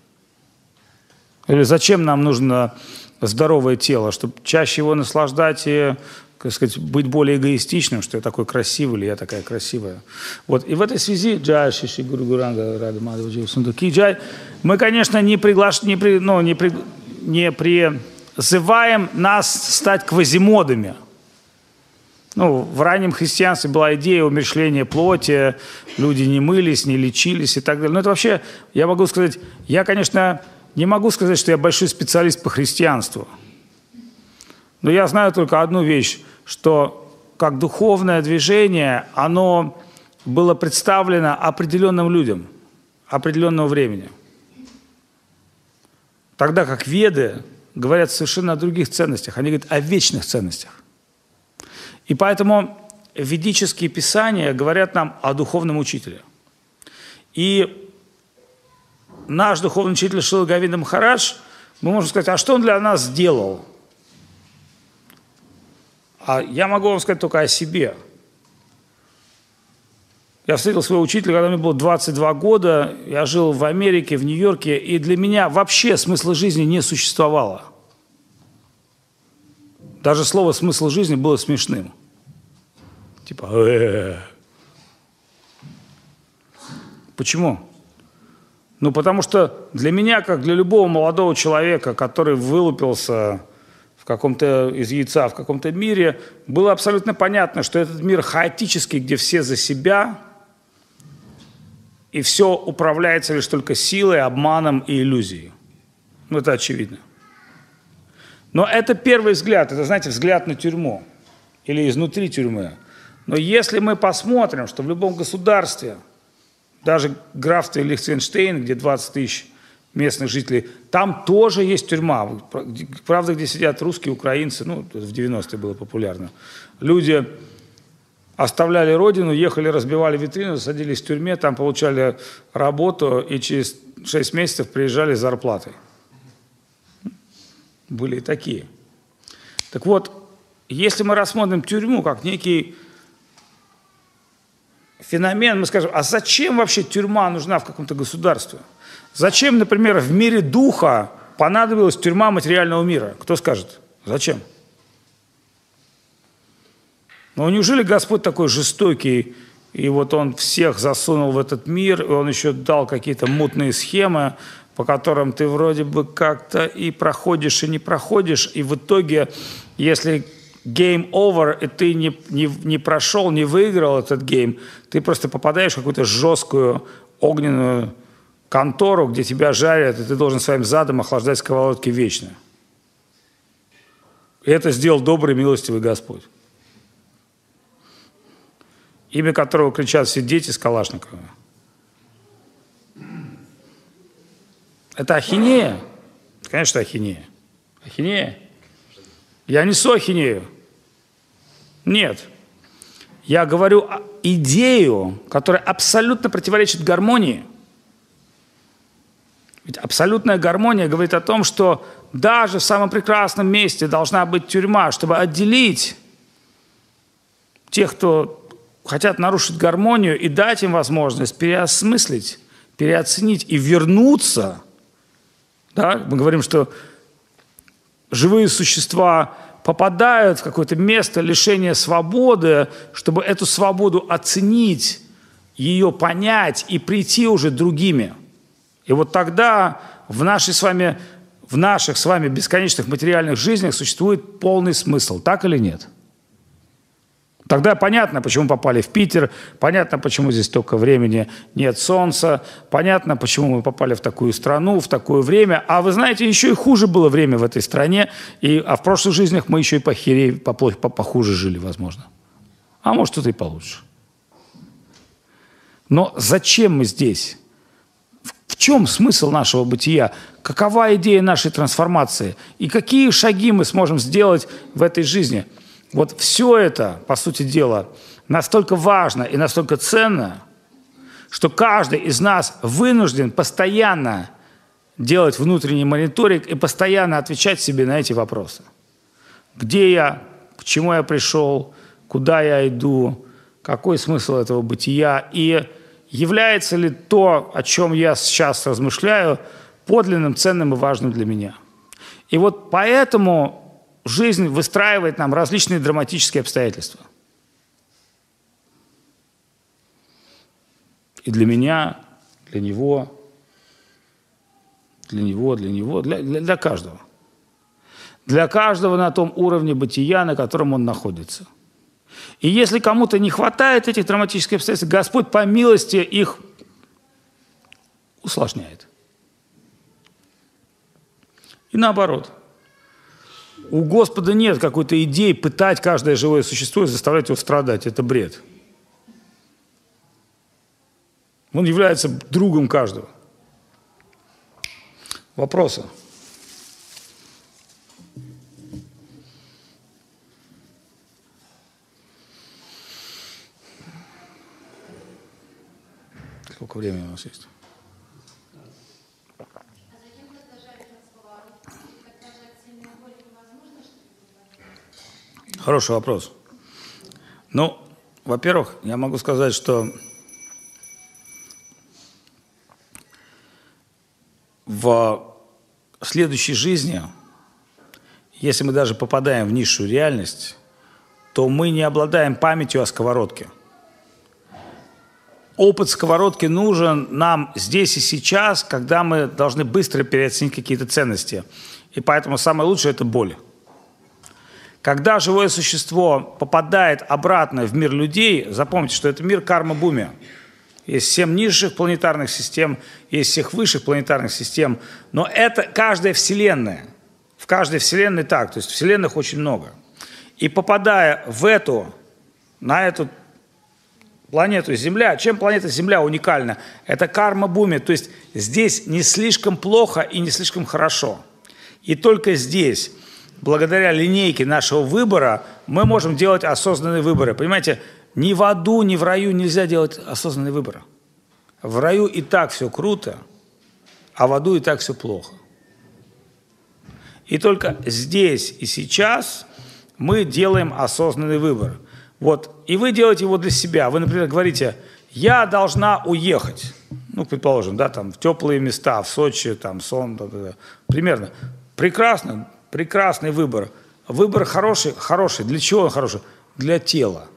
Или зачем нам нужно здоровое тело, чтобы чаще его наслаждать и как сказать, быть более эгоистичным, что я такой красивый или я такая красивая. Вот. И в этой связи, джай, шиши, гуру, гуранга, рада, мадава, сундуки, джай, мы, конечно, не, приглаш... не, при... ну, не, при... не призываем нас стать квазимодами. ну, в раннем христианстве была идея умершления плоти, люди не мылись, не лечились и так далее. Но это вообще, я могу сказать, я, конечно, не могу сказать, что я большой специалист по христианству. Но я знаю только одну вещь, что как духовное движение, оно было представлено определенным людям, определенного времени. Тогда как веды говорят совершенно о других ценностях, они говорят о вечных ценностях. И поэтому ведические писания говорят нам о духовном учителе. И наш духовный учитель Шила Гавинда Махарадж, мы можем сказать, а что он для нас сделал? А я могу вам сказать только о себе. Я встретил своего учителя, когда мне было 22 года. Я жил в Америке, в Нью-Йорке, и для меня вообще смысла жизни не существовало – даже слово «смысл жизни» было смешным. Типа «э-э-э». Почему? Ну, потому что для меня, как для любого молодого человека, который вылупился каком-то из яйца в каком-то мире, было абсолютно понятно, что этот мир хаотический, где все за себя, и все управляется лишь только силой, обманом и иллюзией. Ну, это очевидно. Но это первый взгляд, это, знаете, взгляд на тюрьму или изнутри тюрьмы. Но если мы посмотрим, что в любом государстве, даже графстве Лихтенштейн, где 20 тысяч местных жителей, там тоже есть тюрьма. Правда, где сидят русские, украинцы, ну, в 90-е было популярно. Люди оставляли родину, ехали, разбивали витрину, садились в тюрьме, там получали работу и через 6 месяцев приезжали с зарплатой. Были и такие. Так вот, если мы рассмотрим тюрьму как некий феномен, мы скажем, а зачем вообще тюрьма нужна в каком-то государстве? Зачем, например, в мире духа понадобилась тюрьма материального мира? Кто скажет? Зачем? Но неужели Господь такой жестокий, и вот Он всех засунул в этот мир, и Он еще дал какие-то мутные схемы, по которым ты вроде бы как-то и проходишь, и не проходишь, и в итоге, если game over, и ты не, не, не прошел, не выиграл этот гейм, ты просто попадаешь в какую-то жесткую огненную контору, где тебя жарят, и ты должен своим задом охлаждать сковородки вечно. И это сделал добрый, милостивый Господь. Имя которого кричат все дети с Калашникова. Это ахинея? Конечно, ахинея. Ахинея? Я несу ахинею. Нет. Я говорю идею, которая абсолютно противоречит гармонии. Ведь абсолютная гармония говорит о том, что даже в самом прекрасном месте должна быть тюрьма, чтобы отделить тех, кто хотят нарушить гармонию, и дать им возможность переосмыслить, переоценить и вернуться – да? Мы говорим, что живые существа попадают в какое-то место лишения свободы, чтобы эту свободу оценить, ее понять и прийти уже другими. И вот тогда в нашей с вами в наших с вами бесконечных материальных жизнях существует полный смысл, так или нет? Тогда понятно, почему попали в Питер, понятно, почему здесь столько времени нет солнца, понятно, почему мы попали в такую страну, в такое время. А вы знаете, еще и хуже было время в этой стране, и, а в прошлых жизнях мы еще и похерее, поплохе, похуже жили, возможно. А может, что-то и получше. Но зачем мы здесь? В чем смысл нашего бытия? Какова идея нашей трансформации? И какие шаги мы сможем сделать в этой жизни – вот все это, по сути дела, настолько важно и настолько ценно, что каждый из нас вынужден постоянно делать внутренний мониторинг и постоянно отвечать себе на эти вопросы. Где я, к чему я пришел, куда я иду, какой смысл этого бытия и является ли то, о чем я сейчас размышляю, подлинным, ценным и важным для меня. И вот поэтому жизнь выстраивает нам различные драматические обстоятельства. И для меня, для него, для него, для него, для, для, для каждого. Для каждого на том уровне бытия, на котором он находится. И если кому-то не хватает этих драматических обстоятельств, Господь по милости их усложняет. И наоборот. У Господа нет какой-то идеи пытать каждое живое существо и заставлять его страдать. Это бред. Он является другом каждого. Вопросы? Сколько времени у нас есть? Хороший вопрос. Ну, во-первых, я могу сказать, что в следующей жизни, если мы даже попадаем в низшую реальность, то мы не обладаем памятью о сковородке. Опыт сковородки нужен нам здесь и сейчас, когда мы должны быстро переоценить какие-то ценности. И поэтому самое лучшее – это боль. Когда живое существо попадает обратно в мир людей, запомните, что это мир карма-буми. Есть семь низших планетарных систем, есть всех высших планетарных систем, но это каждая Вселенная. В каждой Вселенной так, то есть Вселенных очень много. И попадая в эту, на эту планету Земля, чем планета Земля уникальна? Это карма-буми, то есть здесь не слишком плохо и не слишком хорошо. И только здесь благодаря линейке нашего выбора мы можем делать осознанные выборы. Понимаете, ни в аду, ни в раю нельзя делать осознанный выбор. В раю и так все круто, а в аду и так все плохо. И только здесь и сейчас мы делаем осознанный выбор. Вот, и вы делаете его для себя. Вы, например, говорите, я должна уехать. Ну, предположим, да, там, в теплые места, в Сочи, там, сон, да, да, да. примерно. Прекрасно, прекрасный выбор. Выбор хороший, хороший. Для чего он хороший? Для тела.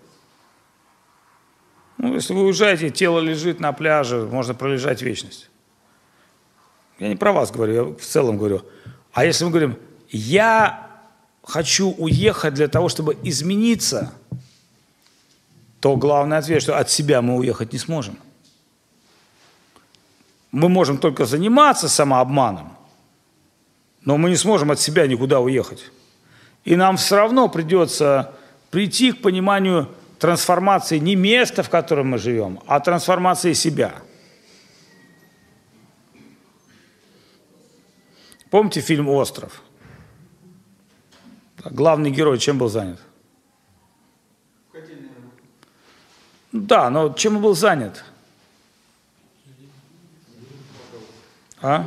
Ну, если вы уезжаете, тело лежит на пляже, можно пролежать вечность. Я не про вас говорю, я в целом говорю. А если мы говорим, я хочу уехать для того, чтобы измениться, то главный ответ, что от себя мы уехать не сможем. Мы можем только заниматься самообманом, но мы не сможем от себя никуда уехать. И нам все равно придется прийти к пониманию трансформации не места, в котором мы живем, а трансформации себя. Помните фильм «Остров»? Главный герой чем был занят? Да, но чем он был занят? А?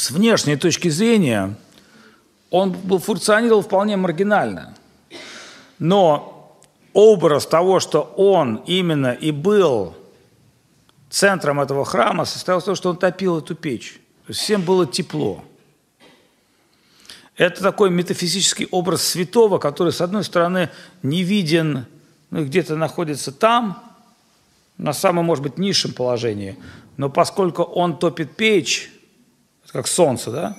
с внешней точки зрения он был, функционировал вполне маргинально. Но образ того, что он именно и был центром этого храма, состоял в том, что он топил эту печь. То есть всем было тепло. Это такой метафизический образ святого, который, с одной стороны, не виден, ну, где-то находится там, на самом, может быть, низшем положении, но поскольку он топит печь, как солнце, да?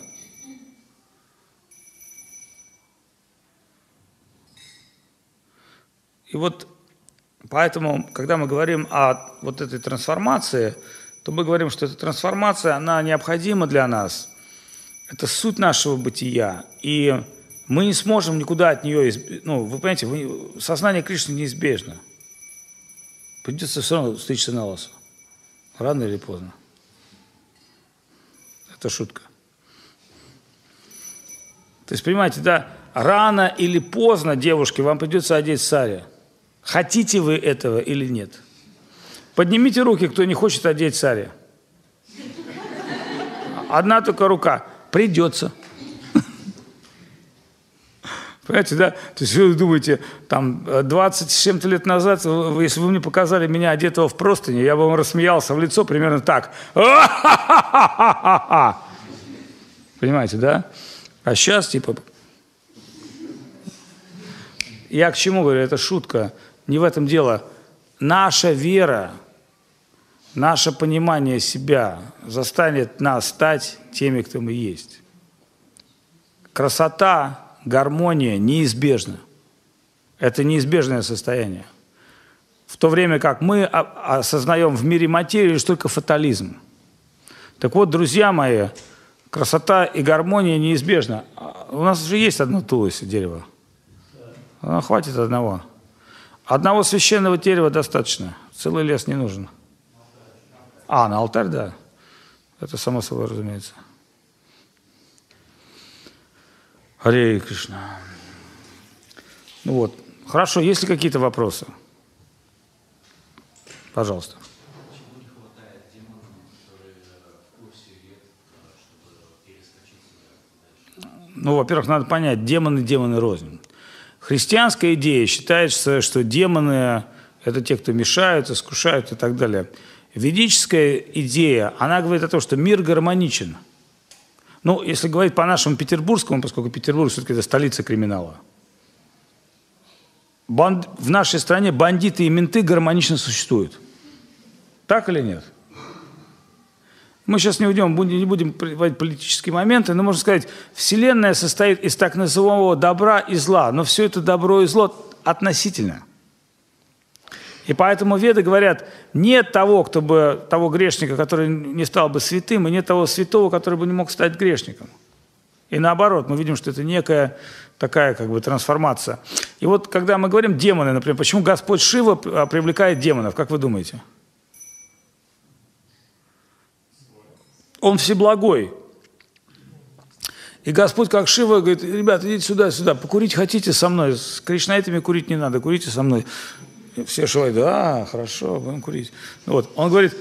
И вот поэтому, когда мы говорим о вот этой трансформации, то мы говорим, что эта трансформация, она необходима для нас. Это суть нашего бытия. И мы не сможем никуда от нее... Изб... Ну, вы понимаете, вы... сознание Кришны неизбежно. Придется все равно встретиться на лосу. Рано или поздно. Это шутка. То есть, понимаете, да, рано или поздно, девушки, вам придется одеть сари. Хотите вы этого или нет? Поднимите руки, кто не хочет одеть сари. Одна только рука. Придется. Понимаете, да? То есть вы думаете, там 20 с чем-то лет назад, если вы мне показали меня одетого в простыни, я бы вам рассмеялся в лицо примерно так. Понимаете, да? А сейчас типа... Я к чему говорю? Это шутка. Не в этом дело. Наша вера, наше понимание себя заставит нас стать теми, кто мы есть. красота, гармония неизбежна. Это неизбежное состояние. В то время как мы осознаем в мире материи лишь только фатализм. Так вот, друзья мои, красота и гармония неизбежна. А у нас уже есть одно тулоси дерево. Ну, хватит одного. Одного священного дерева достаточно. Целый лес не нужен. А, на алтарь, да. Это само собой разумеется. Харе Кришна. Ну вот. Хорошо, есть ли какие-то вопросы? Пожалуйста. Ну, во-первых, надо понять, демоны, демоны рознь. Христианская идея считается, что демоны – это те, кто мешают, искушают и так далее. Ведическая идея, она говорит о том, что мир гармоничен. Ну, если говорить по нашему петербургскому, поскольку Петербург все-таки это столица криминала, банд... в нашей стране бандиты и менты гармонично существуют. Так или нет? Мы сейчас не уйдем, не будем приводить политические моменты, но можно сказать, Вселенная состоит из так называемого добра и зла, но все это добро и зло относительно. И поэтому веды говорят, нет того, кто бы, того грешника, который не стал бы святым, и нет того святого, который бы не мог стать грешником. И наоборот, мы видим, что это некая такая как бы трансформация. И вот когда мы говорим демоны, например, почему Господь Шива привлекает демонов, как вы думаете? Он всеблагой. И Господь, как Шива, говорит, ребята, идите сюда, сюда, покурить хотите со мной? С кришнаитами курить не надо, курите со мной. Все Шивы, да, хорошо, будем курить. Вот. Он говорит,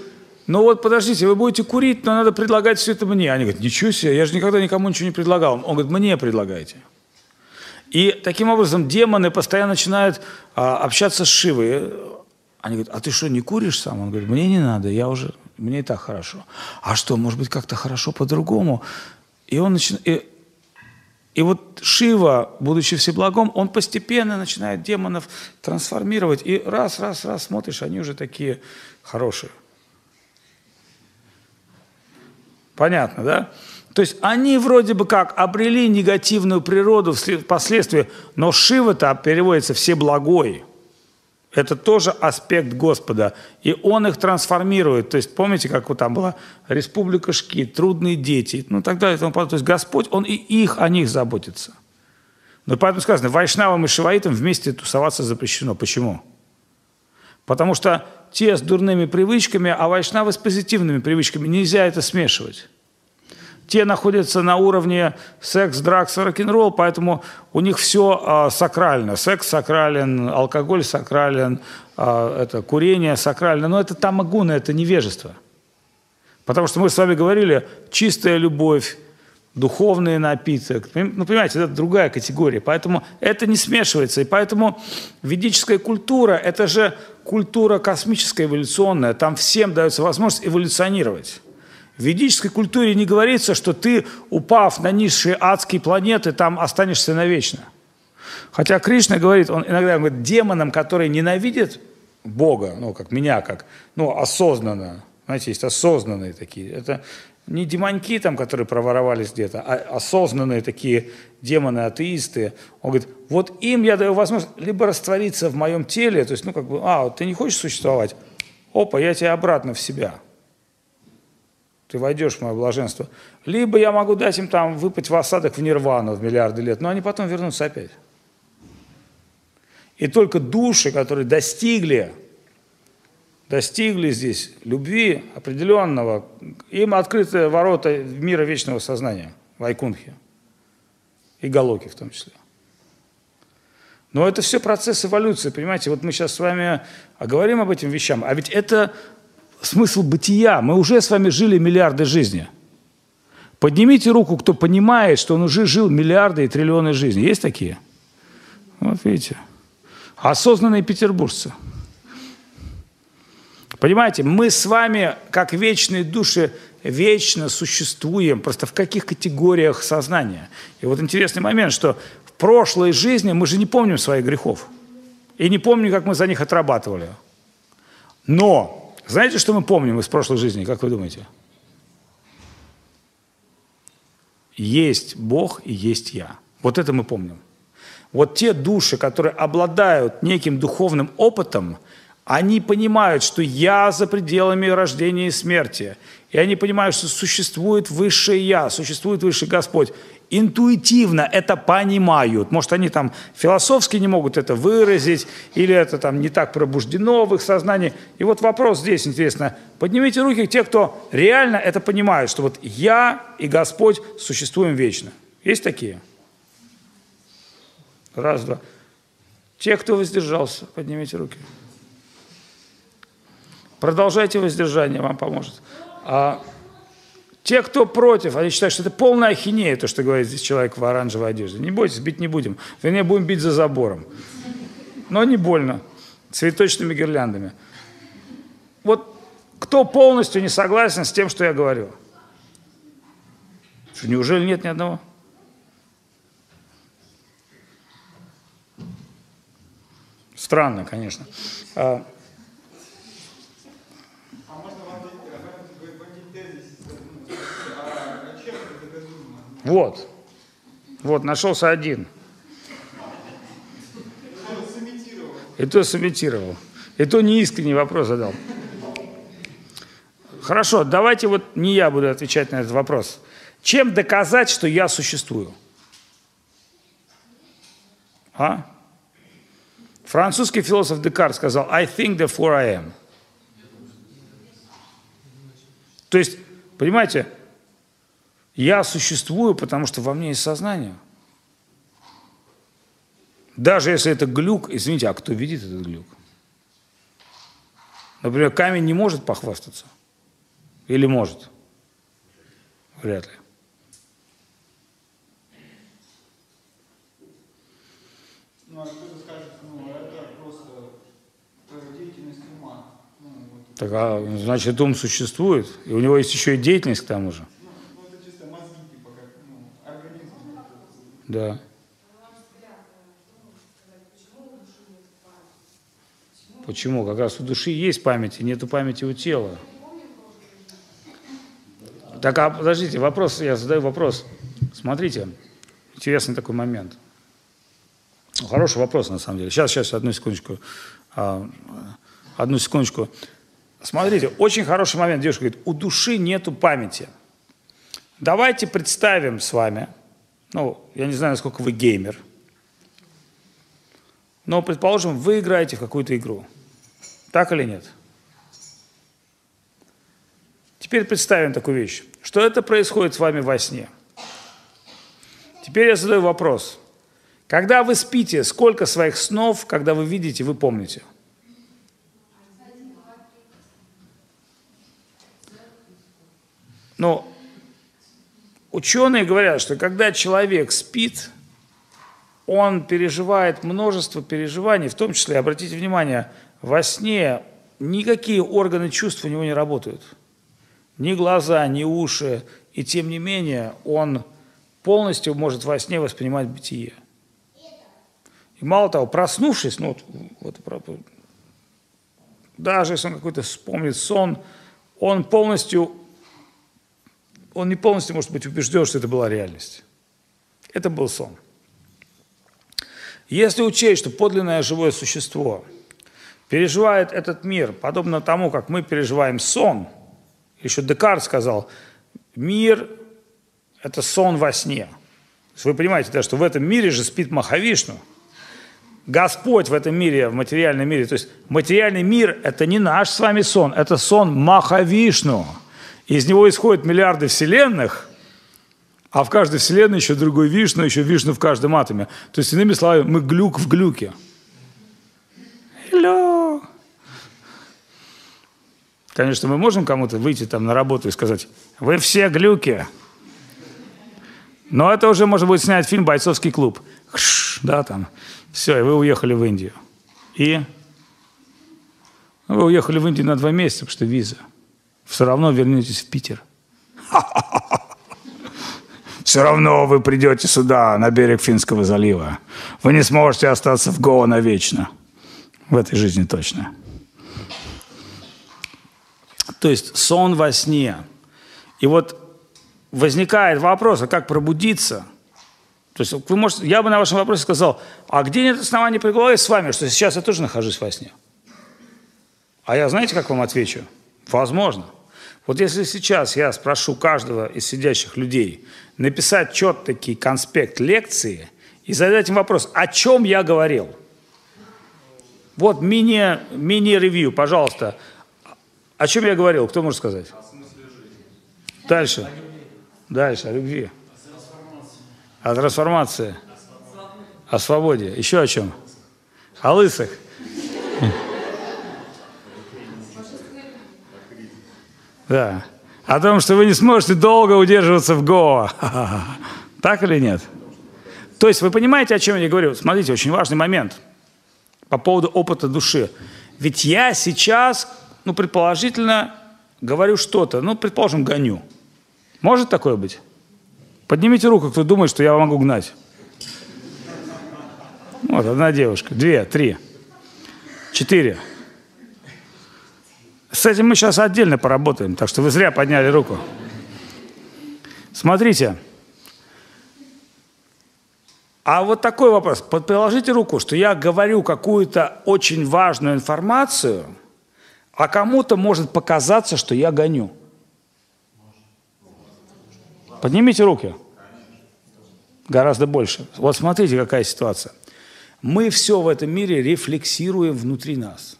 ну вот подождите, вы будете курить, но надо предлагать все это мне. Они говорят, ничего себе, я же никогда никому ничего не предлагал. Он говорит, мне предлагайте. И таким образом демоны постоянно начинают а, общаться с Шивой. Они говорят, а ты что, не куришь сам? Он говорит, мне не надо, я уже мне и так хорошо. А что, может быть, как-то хорошо по-другому? И он начинает... И, вот Шива, будучи всеблагом, он постепенно начинает демонов трансформировать. И раз, раз, раз смотришь, они уже такие хорошие. Понятно, да? То есть они вроде бы как обрели негативную природу впоследствии, но Шива-то переводится «всеблагой». Это тоже аспект Господа. И Он их трансформирует. То есть помните, как вот там была республика Шки, трудные дети, ну так далее. То есть Господь, Он и их, о них заботится. Но поэтому сказано, вайшнавам и шиваитам вместе тусоваться запрещено. Почему? Потому что те с дурными привычками, а вайшнавы с позитивными привычками. Нельзя это смешивать те находятся на уровне секс, дракс, рок-н-ролл, поэтому у них все а, сакрально. Секс сакрален, алкоголь сакрален, а, это курение сакрально. Но это тамагуна, это невежество. Потому что мы с вами говорили, чистая любовь, духовный напиток. Ну, понимаете, это другая категория. Поэтому это не смешивается. И поэтому ведическая культура – это же культура космическая, эволюционная. Там всем дается возможность эволюционировать. В ведической культуре не говорится, что ты, упав на низшие адские планеты, там останешься навечно. Хотя Кришна говорит, он иногда говорит, демонам, которые ненавидят Бога, ну, как меня, как, ну, осознанно, знаете, есть осознанные такие, это не демоньки там, которые проворовались где-то, а осознанные такие демоны-атеисты. Он говорит, вот им я даю возможность либо раствориться в моем теле, то есть, ну, как бы, а, ты не хочешь существовать? Опа, я тебя обратно в себя – ты войдешь в мое блаженство. Либо я могу дать им там выпать в осадок в нирвану в миллиарды лет, но они потом вернутся опять. И только души, которые достигли, достигли здесь любви определенного, им открыты ворота мира вечного сознания, Вайкунхи и Галоки в том числе. Но это все процесс эволюции, понимаете? Вот мы сейчас с вами говорим об этих вещах, а ведь это смысл бытия. Мы уже с вами жили миллиарды жизней. Поднимите руку, кто понимает, что он уже жил миллиарды и триллионы жизней. Есть такие? Вот видите. Осознанные петербуржцы. Понимаете, мы с вами, как вечные души, вечно существуем, просто в каких категориях сознания. И вот интересный момент, что в прошлой жизни мы же не помним своих грехов. И не помним, как мы за них отрабатывали. Но знаете, что мы помним из прошлой жизни, как вы думаете? есть Бог и есть я. Вот это мы помним. Вот те души, которые обладают неким духовным опытом, они понимают, что я за пределами рождения и смерти. И они понимают, что существует высшее я, существует высший Господь. Интуитивно это понимают. Может, они там философски не могут это выразить, или это там не так пробуждено в их сознании. И вот вопрос здесь интересно. Поднимите руки те, кто реально это понимают, что вот я и Господь существуем вечно. Есть такие? Раз, два. Те, кто воздержался, поднимите руки. Продолжайте воздержание, вам поможет. А те, кто против, они считают, что это полная ахинея, то, что говорит здесь человек в оранжевой одежде. Не бойтесь, бить не будем. Вернее, будем бить за забором. Но не больно. Цветочными гирляндами. Вот кто полностью не согласен с тем, что я говорю? Что, неужели нет ни одного? Странно, конечно. Вот. Вот, нашелся один. И то сымитировал. И то неискренний вопрос задал. Хорошо, давайте вот не я буду отвечать на этот вопрос. Чем доказать, что я существую? А? Французский философ Декарт сказал «I think, therefore I am». То есть, понимаете, я существую, потому что во мне есть сознание. Даже если это глюк, извините, а кто видит этот глюк? Например, камень не может похвастаться. Или может? Вряд ли. Ну, а кто-то скажет, ну, это просто деятельность ума. Ну, вот. Так, а, значит, ум существует, и у него есть еще и деятельность к тому же. Да. Почему? Как раз у души есть память, и нету памяти у тела. Так, а подождите, вопрос, я задаю вопрос. Смотрите, интересный такой момент. Ну, хороший вопрос, на самом деле. Сейчас, сейчас, одну секундочку. А, одну секундочку. Смотрите, очень хороший момент. Девушка говорит, у души нету памяти. Давайте представим с вами, ну, я не знаю, насколько вы геймер. Но, предположим, вы играете в какую-то игру. Так или нет? Теперь представим такую вещь. Что это происходит с вами во сне? Теперь я задаю вопрос. Когда вы спите, сколько своих снов, когда вы видите, вы помните? Ну, Ученые говорят, что когда человек спит, он переживает множество переживаний, в том числе, обратите внимание, во сне никакие органы чувств у него не работают. Ни глаза, ни уши. И тем не менее, он полностью может во сне воспринимать бытие. И мало того, проснувшись, ну, вот, вот, даже если он какой-то вспомнит сон, он полностью он не полностью может быть убежден, что это была реальность. Это был сон. Если учесть, что подлинное живое существо переживает этот мир, подобно тому, как мы переживаем сон, еще Декарт сказал, мир – это сон во сне. Вы понимаете, да, что в этом мире же спит Махавишну. Господь в этом мире, в материальном мире. То есть материальный мир – это не наш с вами сон, это сон Махавишну – из него исходят миллиарды вселенных, а в каждой вселенной еще другой вишну, еще вишну в каждом атоме. То есть, иными словами, мы глюк в глюке. Hello. Конечно, мы можем кому-то выйти там на работу и сказать, вы все глюки. Но это уже можно будет снять фильм «Бойцовский клуб». Хш, да, там. Все, и вы уехали в Индию. И вы уехали в Индию на два месяца, потому что виза все равно вернетесь в Питер. Все равно вы придете сюда, на берег Финского залива. Вы не сможете остаться в Гоа навечно. В этой жизни точно. То есть сон во сне. И вот возникает вопрос, а как пробудиться? То есть вы можете, я бы на вашем вопросе сказал, а где нет оснований предполагать с вами, что сейчас я тоже нахожусь во сне? А я знаете, как вам отвечу? Возможно. Вот если сейчас я спрошу каждого из сидящих людей написать четкий конспект лекции и задать им вопрос, о чем я говорил? Вот мини, мини-ревью, пожалуйста. О чем я говорил? Кто может сказать? Дальше. Дальше, о любви. О трансформации. О свободе. Еще о чем? О лысых. Да. О том, что вы не сможете долго удерживаться в Гоа. Так или нет? То есть вы понимаете, о чем я говорю? Смотрите, очень важный момент по поводу опыта души. Ведь я сейчас, ну, предположительно, говорю что-то, ну, предположим, гоню. Может такое быть? Поднимите руку, кто думает, что я могу гнать. Вот одна девушка, две, три, четыре. С этим мы сейчас отдельно поработаем, так что вы зря подняли руку. Смотрите. А вот такой вопрос. Приложите руку, что я говорю какую-то очень важную информацию, а кому-то может показаться, что я гоню. Поднимите руки. Гораздо больше. Вот смотрите, какая ситуация. Мы все в этом мире рефлексируем внутри нас.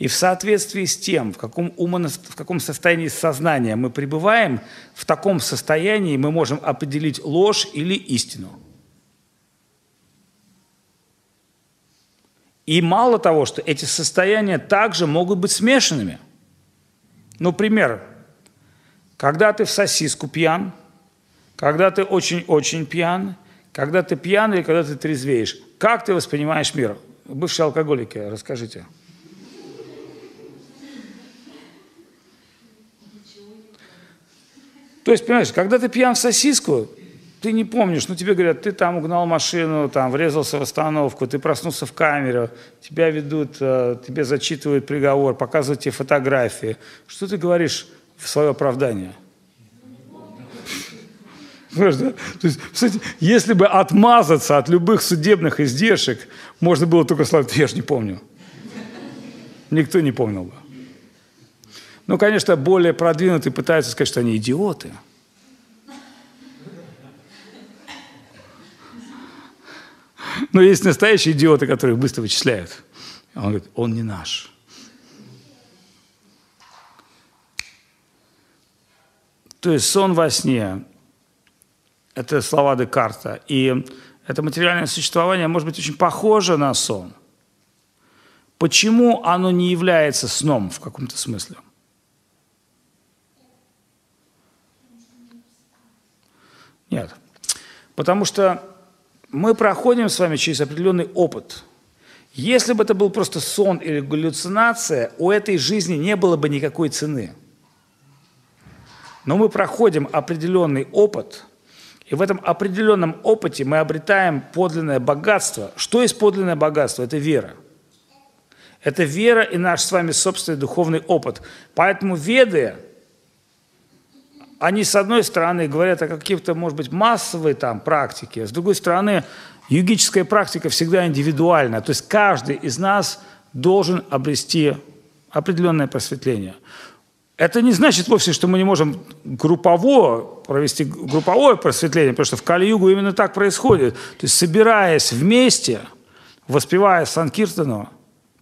И в соответствии с тем, в каком, умоно, в каком состоянии сознания мы пребываем, в таком состоянии мы можем определить ложь или истину. И мало того, что эти состояния также могут быть смешанными. Ну, пример. Когда ты в сосиску пьян, когда ты очень-очень пьян, когда ты пьян или когда ты трезвеешь. Как ты воспринимаешь мир? Бывшие алкоголики, расскажите. То есть, понимаешь, когда ты пьян в сосиску, ты не помнишь, ну тебе говорят, ты там угнал машину, там врезался в остановку, ты проснулся в камеру, тебя ведут, э, тебе зачитывают приговор, показывают тебе фотографии. Что ты говоришь в свое оправдание? То есть, кстати, если бы отмазаться от любых судебных издержек, можно было только сказать, я же не помню. Никто не помнил бы. Ну, конечно, более продвинутые пытаются сказать, что они идиоты. Но есть настоящие идиоты, которые быстро вычисляют. Он говорит, он не наш. То есть сон во сне это слова Декарта. И это материальное существование может быть очень похоже на сон. Почему оно не является сном в каком-то смысле? Нет. Потому что мы проходим с вами через определенный опыт. Если бы это был просто сон или галлюцинация, у этой жизни не было бы никакой цены. Но мы проходим определенный опыт – и в этом определенном опыте мы обретаем подлинное богатство. Что есть подлинное богатство? Это вера. Это вера и наш с вами собственный духовный опыт. Поэтому веды, они с одной стороны говорят о каких-то, может быть, массовой там практике, с другой стороны, югическая практика всегда индивидуальна. То есть каждый из нас должен обрести определенное просветление. Это не значит вовсе, что мы не можем группово провести групповое просветление, потому что в Кали-Югу именно так происходит. То есть собираясь вместе, воспевая Санкиртану,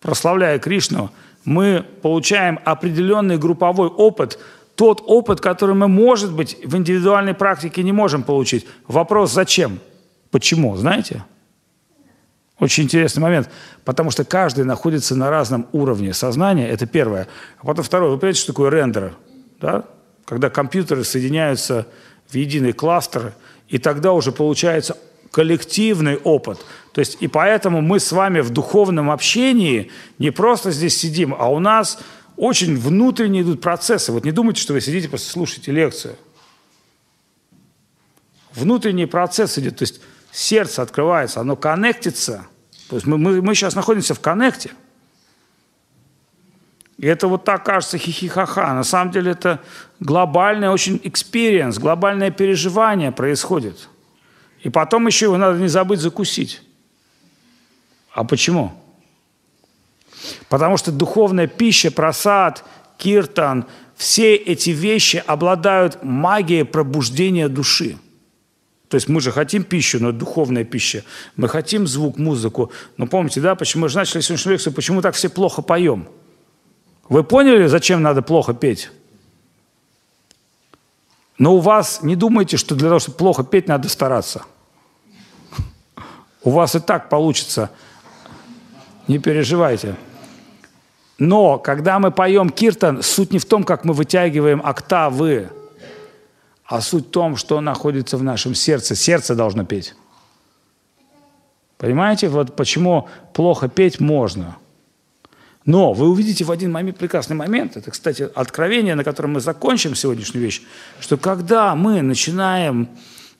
прославляя Кришну, мы получаем определенный групповой опыт, тот опыт, который мы, может быть, в индивидуальной практике не можем получить. Вопрос зачем? Почему? Знаете? Очень интересный момент, потому что каждый находится на разном уровне сознания, это первое. А потом второе, вы понимаете, что такое рендер? Да? Когда компьютеры соединяются в единый кластер, и тогда уже получается коллективный опыт. То есть и поэтому мы с вами в духовном общении не просто здесь сидим, а у нас очень внутренние идут процессы. Вот не думайте, что вы сидите, просто слушаете лекцию. Внутренний процесс идет. То есть сердце открывается, оно коннектится. То есть мы, мы, мы сейчас находимся в коннекте. И это вот так кажется хихихаха. На самом деле это глобальный очень experience, глобальное переживание происходит. И потом еще его надо не забыть закусить. А почему? Потому что духовная пища, просад, киртан, все эти вещи обладают магией пробуждения души. То есть мы же хотим пищу, но духовная пища. Мы хотим звук, музыку. Но помните, да, почему мы же начали сегодняшнюю лекцию, почему так все плохо поем? Вы поняли, зачем надо плохо петь? Но у вас не думайте, что для того, чтобы плохо петь, надо стараться. У вас и так получится. Не переживайте. Но когда мы поем киртан, суть не в том, как мы вытягиваем октавы, а суть в том, что находится в нашем сердце. Сердце должно петь. Понимаете, вот почему плохо петь можно – но вы увидите в один момент, прекрасный момент, это, кстати, откровение, на котором мы закончим сегодняшнюю вещь, что когда мы начинаем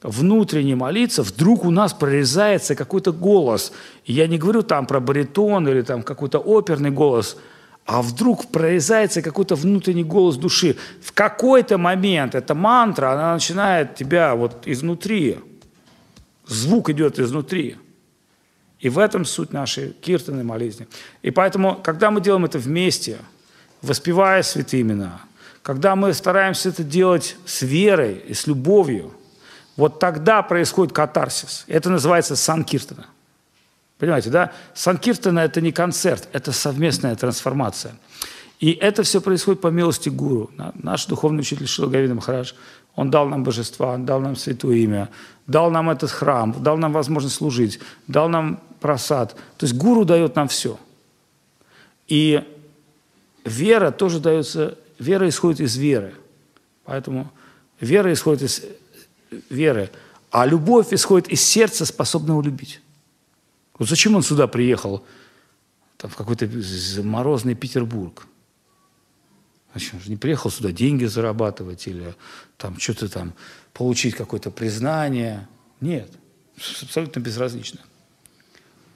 внутренне молиться, вдруг у нас прорезается какой-то голос. Я не говорю там про баритон или там какой-то оперный голос, а вдруг прорезается какой-то внутренний голос души. В какой-то момент эта мантра, она начинает тебя вот изнутри. Звук идет изнутри. И в этом суть нашей киртаны молитвы. И поэтому, когда мы делаем это вместе, воспевая святые имена, когда мы стараемся это делать с верой и с любовью, вот тогда происходит катарсис. Это называется санкиртана. Понимаете, да? Санкиртана – это не концерт, это совместная трансформация. И это все происходит по милости гуру. Наш духовный учитель Шилгавида Махарадж, он дал нам божества, он дал нам святое имя, дал нам этот храм, дал нам возможность служить, дал нам просад. То есть гуру дает нам все. И вера тоже дается, вера исходит из веры. Поэтому вера исходит из веры, а любовь исходит из сердца, способного любить. Вот зачем он сюда приехал, там, в какой-то морозный Петербург? Значит, он же не приехал сюда деньги зарабатывать или там что-то там получить какое-то признание. Нет, абсолютно безразлично.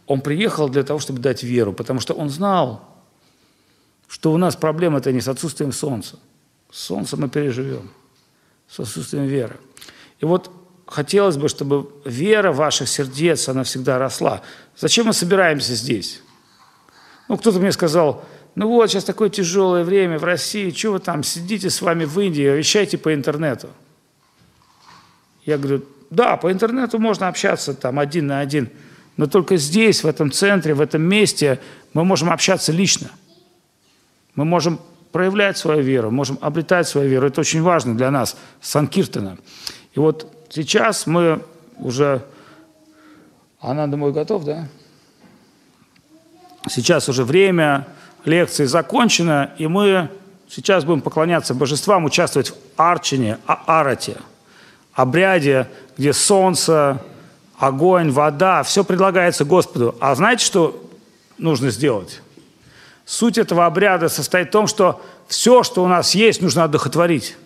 Он приехал для того, чтобы дать веру, потому что он знал, что у нас проблема это не с отсутствием солнца. С солнцем мы переживем, с отсутствием веры. И вот хотелось бы, чтобы вера ваших сердец, она всегда росла. Зачем мы собираемся здесь? Ну, кто-то мне сказал, ну вот, сейчас такое тяжелое время в России, что вы там сидите с вами в Индии, вещайте по интернету. Я говорю, да, по интернету можно общаться там один на один – но только здесь, в этом центре, в этом месте мы можем общаться лично. Мы можем проявлять свою веру, можем обретать свою веру. Это очень важно для нас, Санкиртана. И вот сейчас мы уже... Она, думаю, готов, да? Сейчас уже время лекции закончено, и мы сейчас будем поклоняться божествам, участвовать в арчине, а арате, обряде, где солнце, огонь, вода, все предлагается Господу. А знаете, что нужно сделать? Суть этого обряда состоит в том, что все, что у нас есть, нужно одухотворить.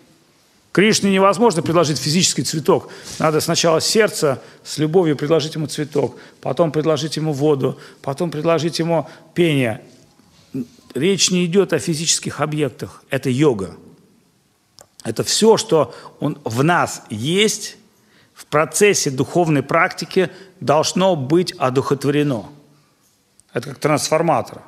Кришне невозможно предложить физический цветок. Надо сначала сердце с любовью предложить ему цветок, потом предложить ему воду, потом предложить ему пение. Речь не идет о физических объектах. Это йога. Это все, что он, в нас есть, в процессе духовной практики должно быть одухотворено. Это как трансформатор.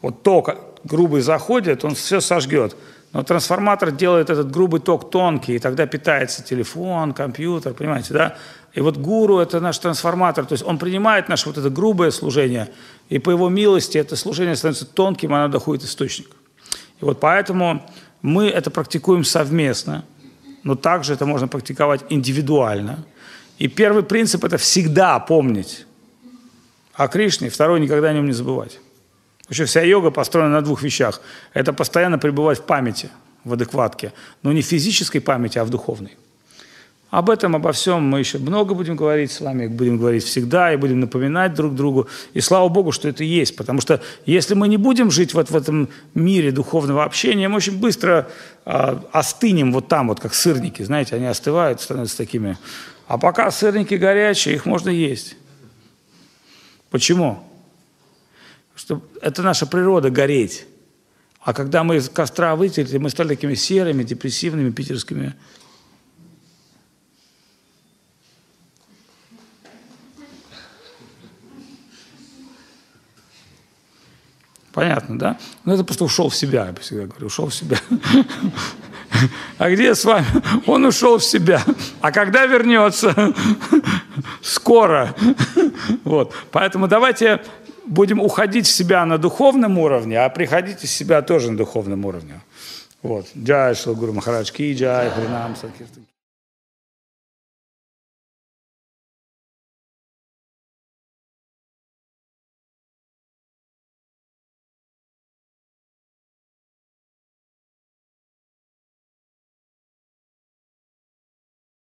Вот ток грубый заходит, он все сожгет. Но трансформатор делает этот грубый ток тонкий, и тогда питается телефон, компьютер, понимаете, да? И вот гуру – это наш трансформатор, то есть он принимает наше вот это грубое служение, и по его милости это служение становится тонким, оно доходит источник. И вот поэтому мы это практикуем совместно – но также это можно практиковать индивидуально. И первый принцип – это всегда помнить о Кришне, второй – никогда о нем не забывать. Вообще вся йога построена на двух вещах. Это постоянно пребывать в памяти, в адекватке, но не в физической памяти, а в духовной. Об этом, обо всем мы еще много будем говорить с вами, будем говорить всегда и будем напоминать друг другу. И слава Богу, что это есть, потому что если мы не будем жить вот в этом мире духовного общения, мы очень быстро э, остынем вот там, вот как сырники, знаете, они остывают, становятся такими. А пока сырники горячие, их можно есть. Почему? Что это наша природа гореть. А когда мы из костра вытекли, мы стали такими серыми, депрессивными, питерскими. Понятно, да? Ну, это просто ушел в себя, я всегда говорю, ушел в себя. А где с вами? Он ушел в себя. А когда вернется? Скоро. Вот. Поэтому давайте будем уходить в себя на духовном уровне, а приходить из себя тоже на духовном уровне. Вот. Джай Шлагуру Махарадж Ки, Джай Хринам Санкиртан